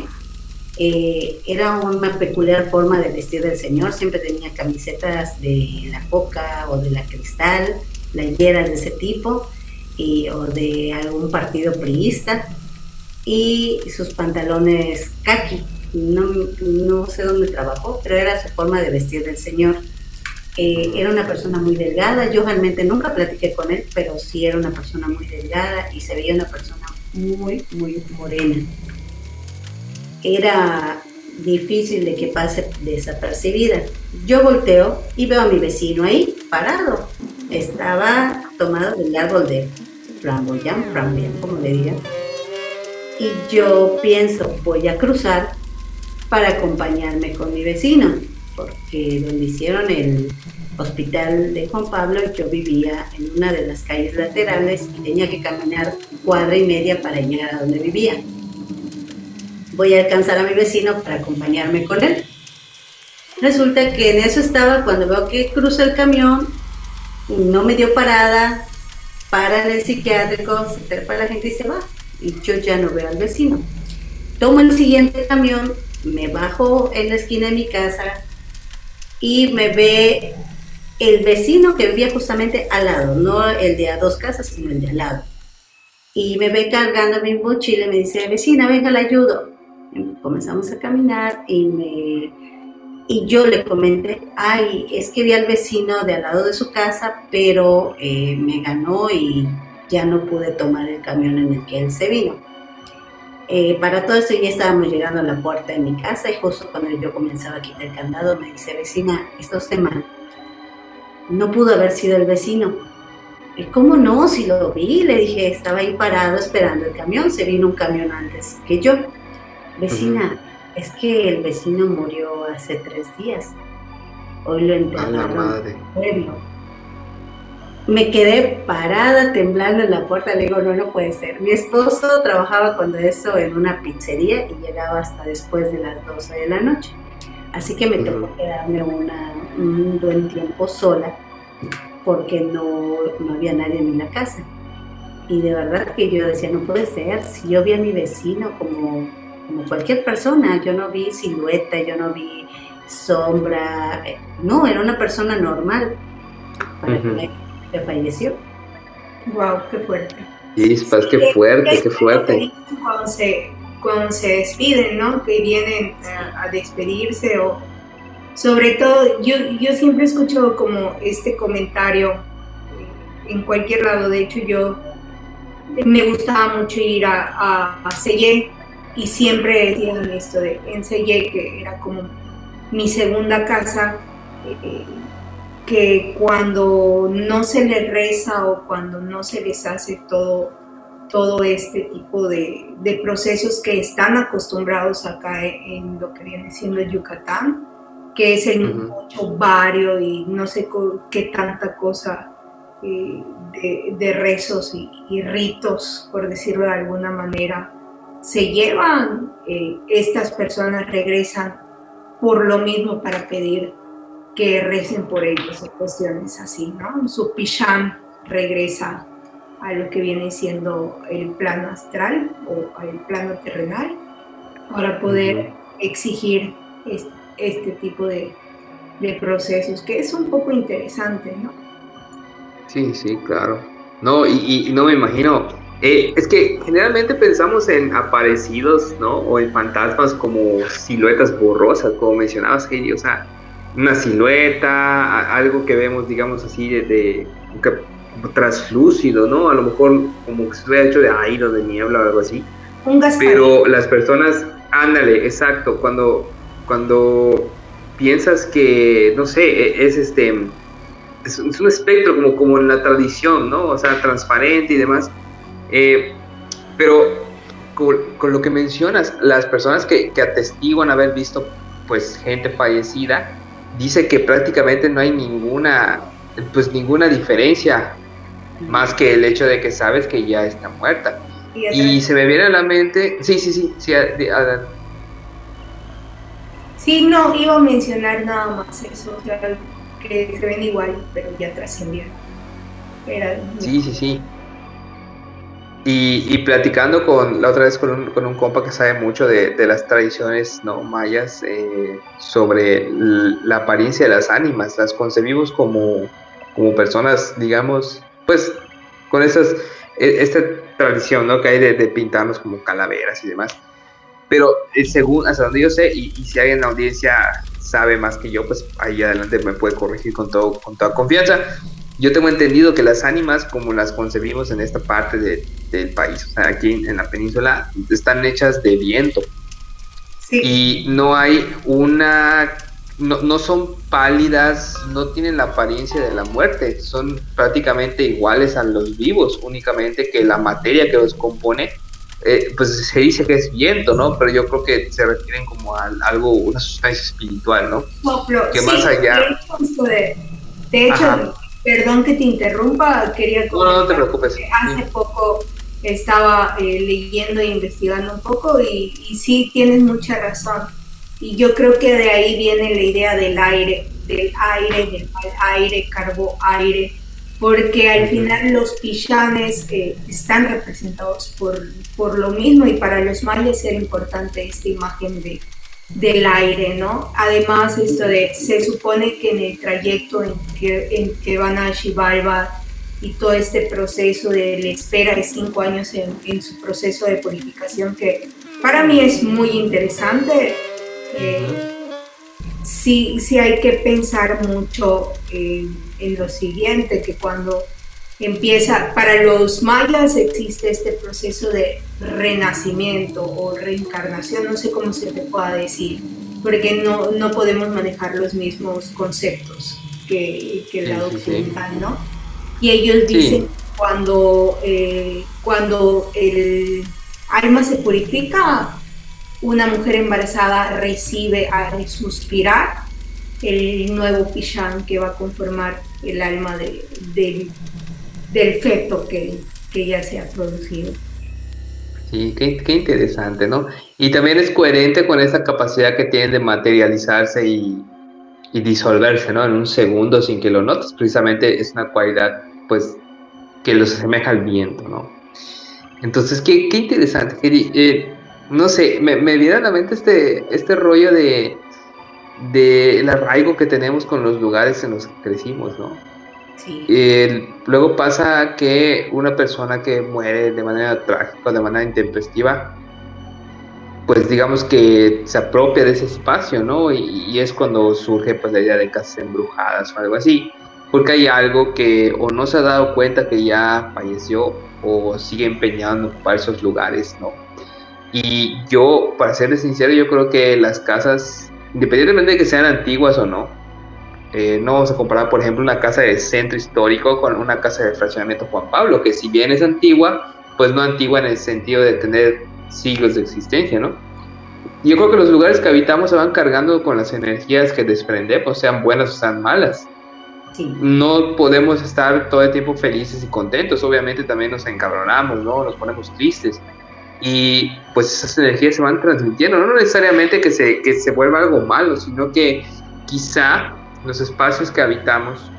Eh, era una peculiar forma de vestir del señor, siempre tenía camisetas de la Coca o de la Cristal, playeras de ese tipo y, o de algún partido priista y sus pantalones kaki. No, no sé dónde trabajó, pero era su forma de vestir del señor. Eh, era una persona muy delgada, yo realmente nunca platiqué con él, pero sí era una persona muy delgada y se veía una persona muy, muy morena. Era difícil de que pase desapercibida. Yo volteo y veo a mi vecino ahí, parado, estaba tomado del árbol de flamboyán, flamboyán, como le digan. Y yo pienso, voy a cruzar para acompañarme con mi vecino, porque donde hicieron el hospital de Juan Pablo, yo vivía en una de las calles laterales y tenía que caminar cuadra y media para llegar a donde vivía. Voy a alcanzar a mi vecino para acompañarme con él. Resulta que en eso estaba cuando veo que cruza el camión no me dio parada, para el psiquiátrico, se trepa la gente y se va. Y yo ya no veo al vecino. Tomo el siguiente camión, me bajo en la esquina de mi casa y me ve el vecino que vivía justamente al lado, no el de a dos casas, sino el de al lado. Y me ve cargando mi mochila y me dice, vecina, venga, la ayudo. comenzamos a caminar y me y yo le comenté, ay, es que vi al vecino de al lado de su casa, pero eh, me ganó y ya no pude tomar el camión en el que él se vino. Eh, para todo eso ya estábamos llegando a la puerta de mi casa y justo cuando yo comenzaba a quitar el candado me dice, vecina, está mal. No pudo haber sido el vecino. ¿Y cómo no? Si lo vi, le dije, estaba ahí parado esperando el camión, se vino un camión antes que yo. Vecina, es que el vecino murió hace tres días. Hoy lo enterraron en pueblo. Me quedé parada, temblando en la puerta. Le digo, no, no puede ser. Mi esposo trabajaba cuando eso en una pizzería y llegaba hasta después de las 12 de la noche. Así que me tocó quedarme una, un buen tiempo sola porque no, no había nadie en la casa. Y de verdad que yo decía, no puede ser, si yo vi a mi vecino como, como cualquier persona, yo no vi silueta, yo no vi sombra, eh, no, era una persona normal para que, falleció. Wow, qué fuerte. Chispas, qué fuerte, qué fuerte. Cuando se, cuando se despiden, ¿no? Que vienen a, despedirse o sobre todo, yo, yo siempre escucho como este comentario eh, en cualquier lado, de hecho yo me gustaba mucho ir a, a, y siempre decían esto de en que era como mi segunda casa, eh, que cuando no se les reza o cuando no se les hace todo, todo este tipo de, procesos que están acostumbrados acá en lo que viene siendo Yucatán, que es el mucho barrio y no sé qué tanta cosa eh, de, rezos y, ritos, por decirlo de alguna manera, se llevan, eh, estas personas regresan por lo mismo para pedir que recen por ellos en cuestiones así, ¿no? Su pisham regresa a lo que viene siendo el plano astral o el plano terrenal para poder exigir este, tipo de, de, procesos, que es un poco interesante, ¿no? Sí, sí, claro. No, y, no me imagino. Eh, es que generalmente pensamos en aparecidos, ¿no? O en fantasmas como siluetas borrosas, como mencionabas, Heidi. O sea, una silueta, algo que vemos, digamos así, de, de traslúcido, ¿no? A lo mejor como que se hubiera hecho de aire o de niebla o algo así. Un Pero las personas, ándale, exacto, cuando, cuando piensas que, no sé, e, es este es, un espectro como, como en la tradición, ¿no? O sea, transparente y demás. Eh, pero con, lo que mencionas, las personas que, que, atestiguan haber visto pues gente fallecida, dice que prácticamente no hay ninguna, pues ninguna diferencia más que el hecho de que sabes que ya está muerta. Y, se me viene a la mente, sí, sí, sí, sí, Sí, no, iba a mencionar nada más eso, que se ven igual, pero ya trascendieron. Sí, sí, sí. Y, platicando con la otra vez con un, con un compa que sabe mucho de, las tradiciones no mayas eh, sobre la apariencia de las ánimas, las concebimos como, como personas, digamos, pues con esas, e, esta tradición ¿no? que hay de, pintarnos como calaveras y demás. Pero eh, según, hasta donde yo sé, y, y si alguien en la audiencia sabe más que yo, pues ahí adelante me puede corregir con, todo, con toda confianza. Yo tengo entendido que las ánimas, como las concebimos en esta parte del país, o sea, aquí en, la península, están hechas de viento. Y no hay una, no, no, son pálidas, no tienen la apariencia de la muerte, son prácticamente iguales a los vivos, únicamente que la materia que los compone eh, pues se dice que es viento, ¿no? Pero yo creo que se refieren como a algo, una sustancia espiritual, ¿no? que más allá... De, hecho, perdón que te interrumpa, quería... No, no, te preocupes. Hace poco estaba eh, leyendo e investigando un poco y, y sí, tienes mucha razón. Y yo creo que de ahí viene la idea del aire, del aire, del aire, carbo aire, porque al final los pichanes eh, están representados por, por, lo mismo y para los mayas era importante esta imagen de, del aire, ¿no? Además, esto de, se supone que en el trayecto en que, en que van a Xibalba y todo este proceso de la espera de cinco años en, en, su proceso de purificación, que para mí es muy interesante. Eh, sí, sí hay que pensar mucho en lo siguiente, que cuando empieza, para los mayas existe este proceso de renacimiento o reencarnación, no sé cómo se te pueda decir, porque no, no podemos manejar los mismos conceptos que, que la occidental, ¿no? Y ellos dicen cuando, eh, cuando el alma se purifica, una mujer embarazada recibe al suspirar el nuevo Pishan que va a conformar el alma del feto que, ya se ha producido. Sí, qué, qué, interesante, ¿no? Y también es coherente con esa capacidad que tienen de materializarse y, y, disolverse, ¿no? En un segundo sin que lo notes. Precisamente es una cualidad, pues, que los asemeja al viento, ¿no? Entonces, qué, qué interesante, eh, no sé, me, me viene a la mente este, este rollo de, de el arraigo que tenemos con los lugares en los que crecimos, ¿no? Sí. luego pasa que una persona que muere de manera trágica, de manera intempestiva, pues digamos que se apropia de ese espacio, ¿no? Y, es cuando surge pues la idea de casas embrujadas o algo así, porque hay algo que o no se ha dado cuenta que ya falleció o sigue empeñado en ocupar esos lugares, ¿no? Y yo, para serles sincero, yo creo que las casas, independientemente de que sean antiguas o no, eh, no vamos a comparar, por ejemplo, una casa de centro histórico con una casa de fraccionamiento Juan Pablo, que si bien es antigua, pues no antigua en el sentido de tener siglos de existencia, ¿no? Yo creo que los lugares que habitamos se van cargando con las energías que desprendemos, sean buenas o sean malas. No podemos estar todo el tiempo felices y contentos, obviamente también nos encabronamos, ¿no? Nos ponemos tristes. Y pues esas energías se van transmitiendo, no necesariamente que se, que se vuelva algo malo, sino que quizá los espacios que habitamos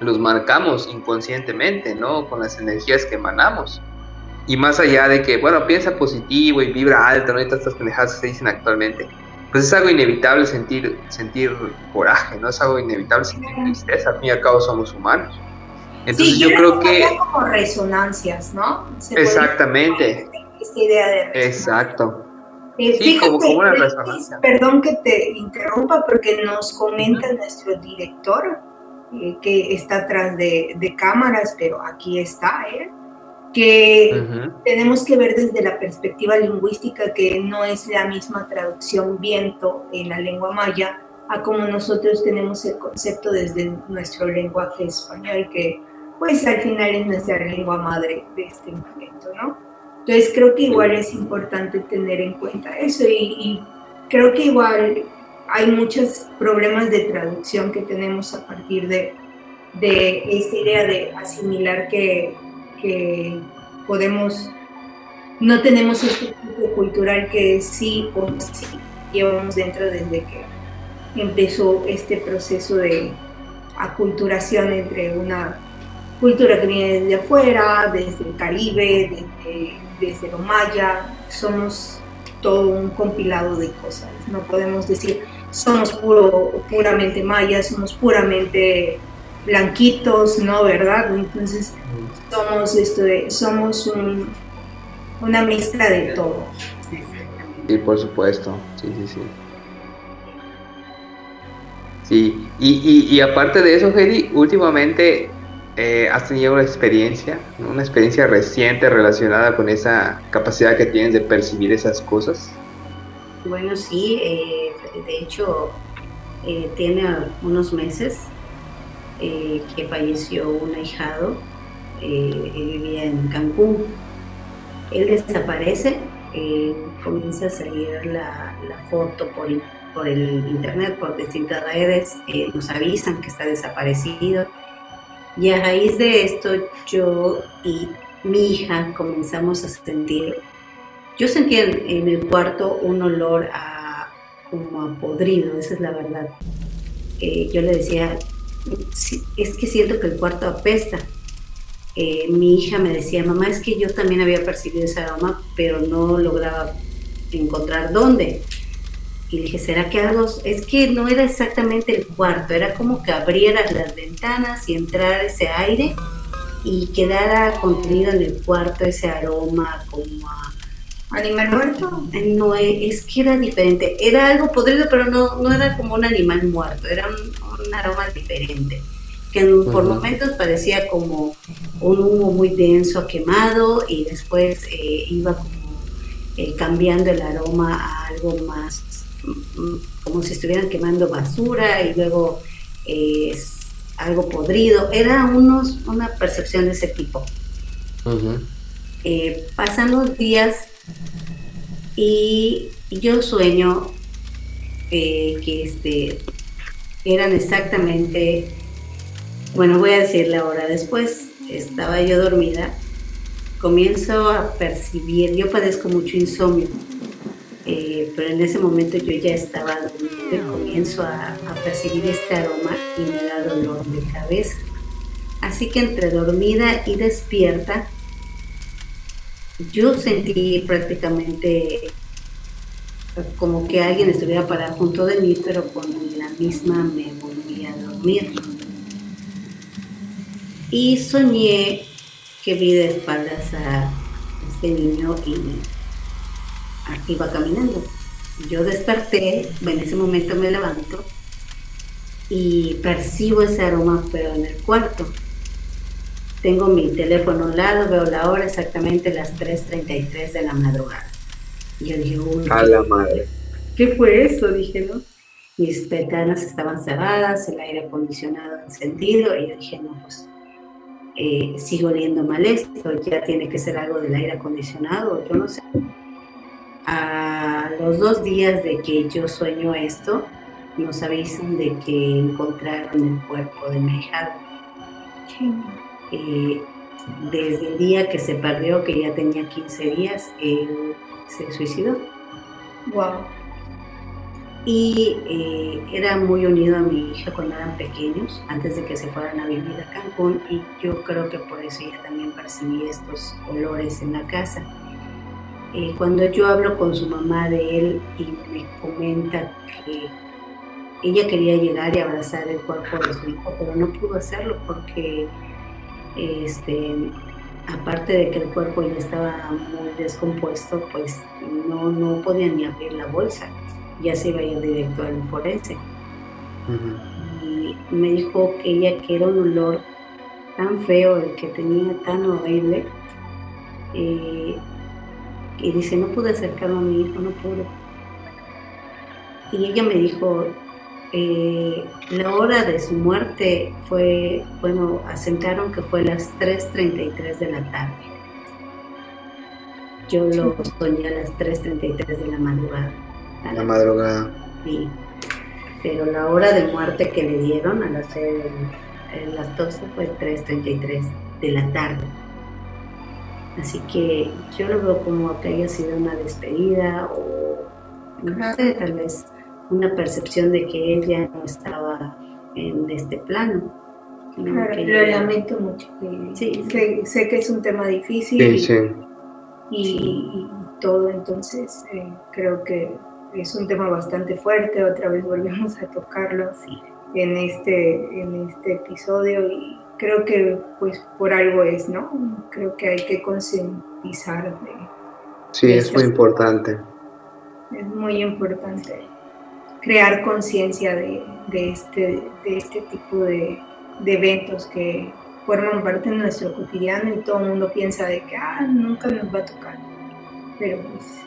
los marcamos inconscientemente, ¿no? Con las energías que emanamos. Y más allá de que, bueno, piensa positivo y vibra alto, ¿no? Y todas estas pendejadas que se dicen actualmente pues es algo inevitable sentir, sentir coraje, ¿no? Es algo inevitable sentir tristeza, al fin y al cabo somos humanos. Entonces yo creo que... como resonancias, ¿no? exactamente. Esta idea de Exacto. Eh, sí, como, una resonancia. Perdón que te interrumpa porque nos comenta nuestro director eh, que está atrás de, de, cámaras, pero aquí está él que tenemos que ver desde la perspectiva lingüística que no es la misma traducción viento en la lengua maya a como nosotros tenemos el concepto desde nuestro lenguaje español, que pues al final es nuestra lengua madre de este momento, ¿no? Entonces creo que igual es importante tener en cuenta eso y, creo que igual hay muchos problemas de traducción que tenemos a partir de, de esta idea de asimilar que que podemos, no tenemos este tipo cultural que sí o sí llevamos dentro desde que empezó este proceso de aculturación entre una cultura que viene desde afuera, desde el Caribe, desde, desde lo maya, somos todo un compilado de cosas. No podemos decir somos puro, puramente mayas, somos puramente blanquitos, ¿no? ¿Verdad? Entonces somos, esto somos una mezcla de todo. Sí, por supuesto, sí, sí, sí. Sí, y, y, aparte de eso, Hedy, últimamente eh, has tenido una experiencia, una experiencia reciente relacionada con esa capacidad que tienes de percibir esas cosas. Bueno, sí, eh, de hecho, eh, tiene unos meses que falleció un ahijado, eh, vivía en Cancún. Él desaparece, comienza a salir la, foto por, el internet, por distintas redes, nos avisan que está desaparecido. Y a raíz de esto yo y mi hija comenzamos a sentir, yo sentía en, el cuarto un olor a, como a podrido, esa es la verdad. yo le decía, es que siento que el cuarto apesta. Eh, mi hija me decía, mamá, es que yo también había percibido ese aroma, pero no lograba encontrar dónde. Y le dije, ¿será que algo? Es que no era exactamente el cuarto, era como que abrieras las ventanas y entrara ese aire y quedara contenido en el cuarto ese aroma como a ¿Animal muerto? No, es que era diferente. Era algo podrido, pero no, no era como un animal muerto, era un, aroma diferente. Que por momentos parecía como un humo muy denso, quemado, y después eh, iba como eh, cambiando el aroma a algo más, como si estuvieran quemando basura, y luego algo podrido. Era unos, una percepción de ese tipo. pasan los días y yo sueño eh, que este, eran exactamente, bueno, voy a decir la hora después, estaba yo dormida comienzo a percibir, yo padezco mucho insomnio, eh, pero en ese momento yo ya estaba dormida y comienzo a, a, percibir este aroma y me da dolor de cabeza. Así que entre dormida y despierta, yo sentí prácticamente como que alguien estuviera parado junto de mí, pero con la misma me volví a dormir. Y soñé que vi de espaldas a este niño y iba caminando. Yo desperté, en ese momento me levanto y percibo ese aroma feo en el cuarto. Tengo mi teléfono al lado, veo la hora exactamente las 3.33 de la madrugada. Y yo dije, uy, a la madre. ¿Qué fue eso? Dije, ¿no? Mis ventanas estaban cerradas, el aire acondicionado encendido, y yo dije, no, pues eh, sigo oliendo mal esto, ya tiene que ser algo del aire acondicionado, yo no sé. A los dos días de que yo sueño esto, nos avisan de que encontraron el cuerpo de mi hija. Eh, desde el día que se perdió, que ya tenía 15 días, él se suicidó. Wow. Y eh, era muy unido a mi hija cuando eran pequeños, antes de que se fueran a vivir a Cancún, y yo creo que por eso ella también percibía estos olores en la casa. Eh, cuando yo hablo con su mamá de él y me comenta que ella quería llegar y abrazar el cuerpo de su hijo, pero no pudo hacerlo porque este, aparte de que el cuerpo ya estaba muy descompuesto, pues no, no podía ni abrir la bolsa, ya se iba a ir directo al forense. Y me dijo que ella que era un olor tan feo, el que tenía tan horrible, eh, y dice, no pude acercarme a mi hijo, no pude. Y ella me dijo, eh, la hora de su muerte fue, bueno, asentaron que fue las 3.33 de la tarde. Yo lo soñé a las 3.33 de la madrugada. la madrugada. Sí. Pero la hora de muerte que le dieron a las, las 12 fue 3.33 de la tarde. Así que yo lo veo como que haya sido una despedida o no sé, tal vez una percepción de que él ya no estaba en este plano. Claro, lo lamento mucho. Sí, sé, que es un tema difícil y, todo, entonces eh, creo que es un tema bastante fuerte, otra vez volvemos a tocarlo en, este, en este episodio y creo que pues por algo es, ¿no? Creo que hay que concientizar de... Sí, es muy importante. Es muy importante crear conciencia de, este, de este tipo de, eventos que forman parte de nuestro cotidiano y todo el mundo piensa de que ah, nunca nos va a tocar. Pero pues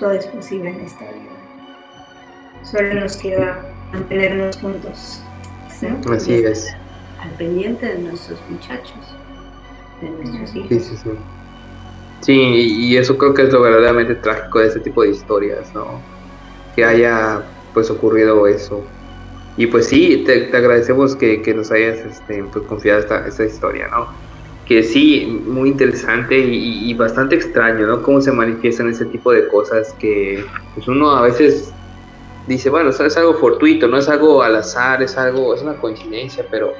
todo es posible en esta vida. Solo nos queda mantenernos juntos. Así es. Al pendiente de nuestros muchachos, de nuestros hijos. Sí, sí, sí. Sí, y eso creo que es lo verdaderamente trágico de este tipo de historias, ¿no? Que haya pues ocurrido eso. Y pues sí, te, agradecemos que, nos hayas este, pues, confiado esta, esta historia, ¿no? Que sí, muy interesante y, bastante extraño, ¿no? Cómo se manifiestan ese tipo de cosas que pues uno a veces dice, bueno, es algo fortuito, no es algo al azar, es algo, es una coincidencia, pero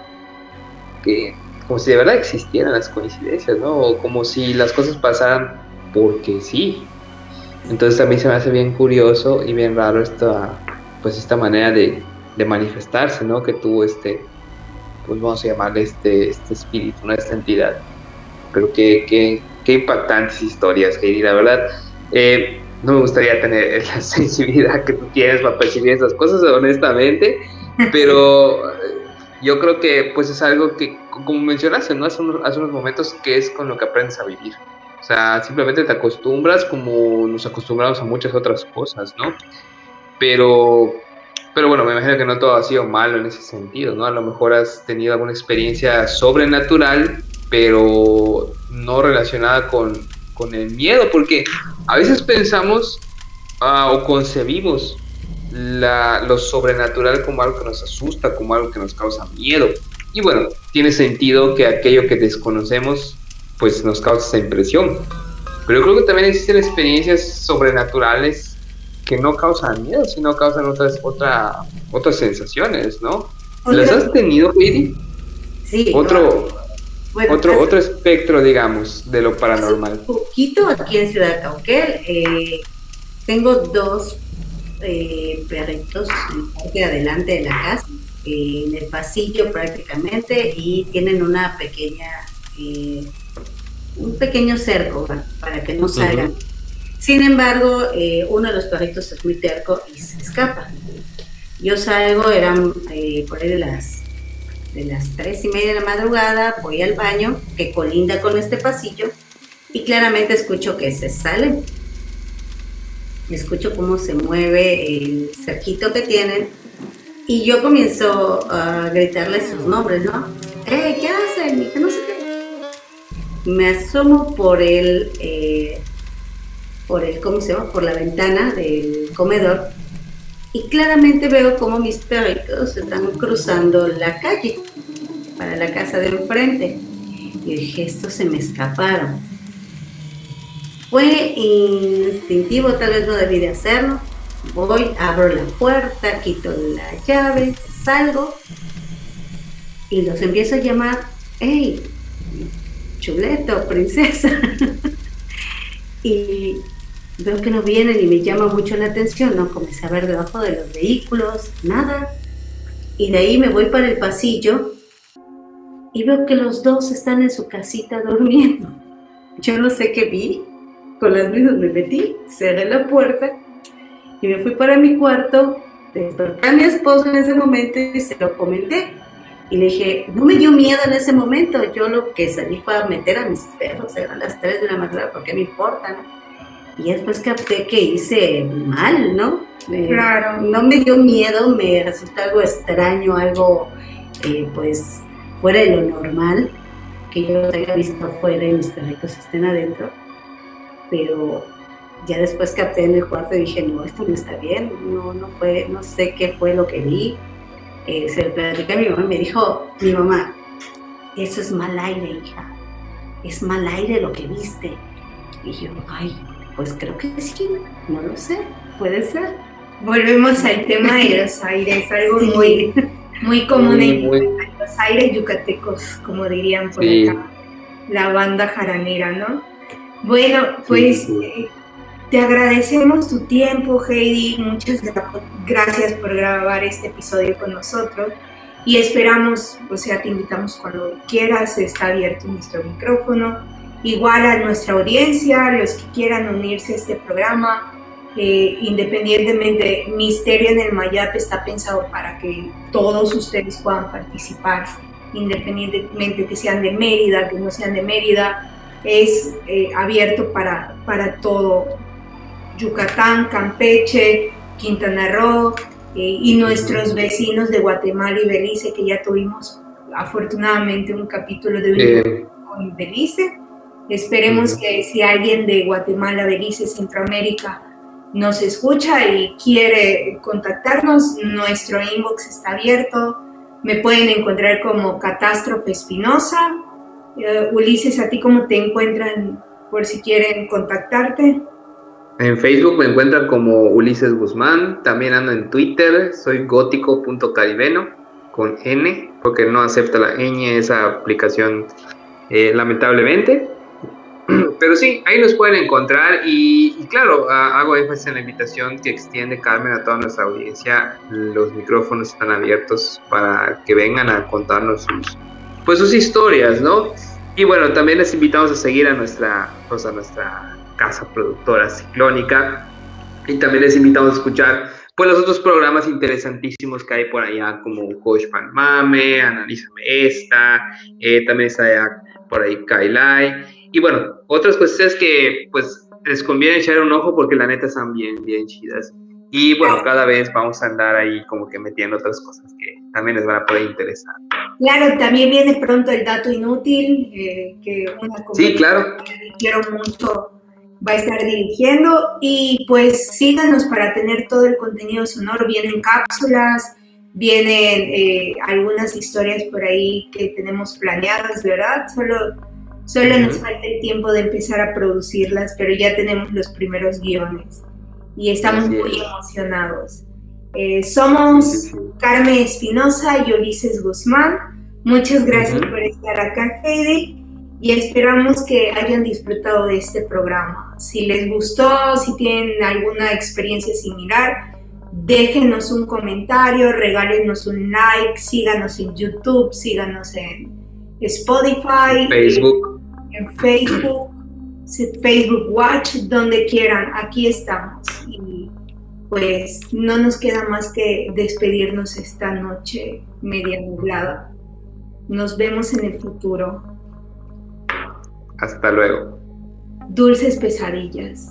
que como si de verdad existieran las coincidencias, ¿no? O como si las cosas pasaran porque sí. Entonces a mí se me hace bien curioso y bien raro esta, pues esta manera de, manifestarse, ¿no? Que tuvo este, pues vamos a llamarle este, este espíritu, ¿no? Esta entidad. Pero qué, qué, qué impactantes historias, Heidi, la verdad. Eh, no me gustaría tener [LAUGHS] la sensibilidad que tú tienes para percibir esas cosas, honestamente, [LAUGHS] pero yo creo que pues es algo que, como mencionaste, ¿no? Hace unos, hace unos momentos, que es con lo que aprendes a vivir. O sea, simplemente te acostumbras como nos acostumbramos a muchas otras cosas, ¿no? Pero, pero bueno, me imagino que no todo ha sido malo en ese sentido, ¿no? A lo mejor has tenido alguna experiencia sobrenatural, pero no relacionada con, el miedo, porque a veces pensamos ah, o concebimos lo sobrenatural como algo que nos asusta, como algo que nos causa miedo. Y bueno, tiene sentido que aquello que desconocemos pues nos causa esa impresión. Pero yo creo que también existen experiencias sobrenaturales que no causan miedo, sino causan otras, otra, otras sensaciones, ¿no? ¿Las has tenido, Heidi? Sí. Otro, otro, otro espectro, digamos, de lo paranormal. Un poquito aquí en Ciudad Cauquel. Eh, tengo dos eh, perritos en adelante de la casa, eh, en el pasillo prácticamente, y tienen una pequeña, eh, un pequeño cerco para que no salgan. Sin embargo, uno de los perritos es muy terco y se escapa. Yo salgo, eran por ahí de las de las tres y media de la madrugada, voy al baño que colinda con este pasillo y claramente escucho que se sale escucho cómo se mueve el cerquito que tienen y yo comienzo a gritarles sus nombres, ¿no? ¡Eh, qué hacen! Y no sé qué. Me asomo por el, eh, por el, ¿cómo se llama? Por la ventana del comedor y claramente veo cómo mis perritos están cruzando la calle para la casa de enfrente. Y dije, estos se me escaparon fue instintivo, tal vez no debí de hacerlo. Voy, abro la puerta, quito la llave, salgo y los empiezo a llamar, hey, chuleto, princesa. [LAUGHS] y veo que no vienen y me llama mucho la atención, no comencé a ver debajo de los vehículos, nada. Y de ahí me voy para el pasillo y veo que los dos están en su casita durmiendo. [LAUGHS] Yo no sé qué vi, con las mismas me metí, cerré la puerta y me fui para mi cuarto, desperté a mi esposo en ese momento y se lo comenté. Y le dije, no me dio miedo en ese momento, yo lo que salí fue a meter a mis perros, eran las 3 de la madrugada, porque me importa, Y después capté que hice mal, ¿no? claro. No me dio miedo, me resulta algo extraño, algo, eh, pues, fuera de lo normal, que yo haya visto afuera y mis perritos estén adentro pero ya después capté en el cuarto y dije, no, esto no está bien, no, no fue, no sé qué fue lo que vi. Eh, se lo platicé a mi mamá y me dijo, mi mamá, eso es mal aire, hija, es mal aire lo que viste. Y yo, ay, pues creo que sí, no lo sé, puede ser. Volvemos al tema de los aires, algo muy, muy común en los aires yucatecos, como dirían por acá, la banda jaranera, ¿no? Bueno, pues eh, te agradecemos tu tiempo, Heidi. Muchas gracias por grabar este episodio con nosotros. Y esperamos, o sea, te invitamos cuando quieras, está abierto nuestro micrófono. Igual a nuestra audiencia, los que quieran unirse a este programa, eh, independientemente, Misterio en el Mayap está pensado para que todos ustedes puedan participar, independientemente que sean de Mérida, que no sean de Mérida, es eh, abierto para, para todo. Yucatán, Campeche, Quintana Roo eh, y nuestros vecinos de Guatemala y Belice, que ya tuvimos afortunadamente un capítulo de un Belice. Esperemos que si alguien de Guatemala, Belice, Centroamérica nos escucha y quiere contactarnos, nuestro inbox está abierto. Me pueden encontrar como Catástrofe Espinosa eh, Ulises, ¿a ti cómo te encuentran por si quieren contactarte? En Facebook me encuentran como Ulises Guzmán, también ando en Twitter, soy gótico.caribeno con N, porque no acepta la ñ esa aplicación eh, lamentablemente. [CLEARS THROAT] Pero sí, ahí nos pueden encontrar y, claro, hago énfasis en la invitación que extiende Carmen a toda nuestra audiencia. Los micrófonos están abiertos para que vengan a contarnos sus, pues sus historias, ¿no? Y bueno, también les invitamos a seguir a nuestra, pues a nuestra casa productora Ciclónica y también les invitamos a escuchar pues los otros programas interesantísimos que hay por allá como Coach Pan Mame, Analízame Esta, eh, también está por ahí Kailai y bueno, otras cosas que pues les conviene echar un ojo porque la neta están bien, bien chidas. Y bueno, cada vez vamos a andar ahí como que metiendo otras cosas que también les van a poder interesar. Claro, también viene pronto el dato inútil, eh, que una sí, claro. que quiero mucho va a estar dirigiendo. Y pues síganos para tener todo el contenido sonoro. Vienen cápsulas, vienen eh, algunas historias por ahí que tenemos planeadas, ¿verdad? Solo, Solo nos falta el tiempo de empezar a producirlas, pero ya tenemos los primeros guiones y estamos muy emocionados. Eh, somos Carmen Espinosa y Ulises Guzmán. Muchas gracias por estar acá, Heidi, y esperamos que hayan disfrutado de este programa. Si les gustó, si tienen alguna experiencia similar, déjenos un comentario, regálenos un like, síganos en YouTube, síganos en Spotify, Facebook, en Facebook, Facebook Watch, donde quieran. Aquí estamos. Pues no nos queda más que despedirnos esta noche media nublada. Nos vemos en el futuro. Hasta luego. Dulces pesadillas.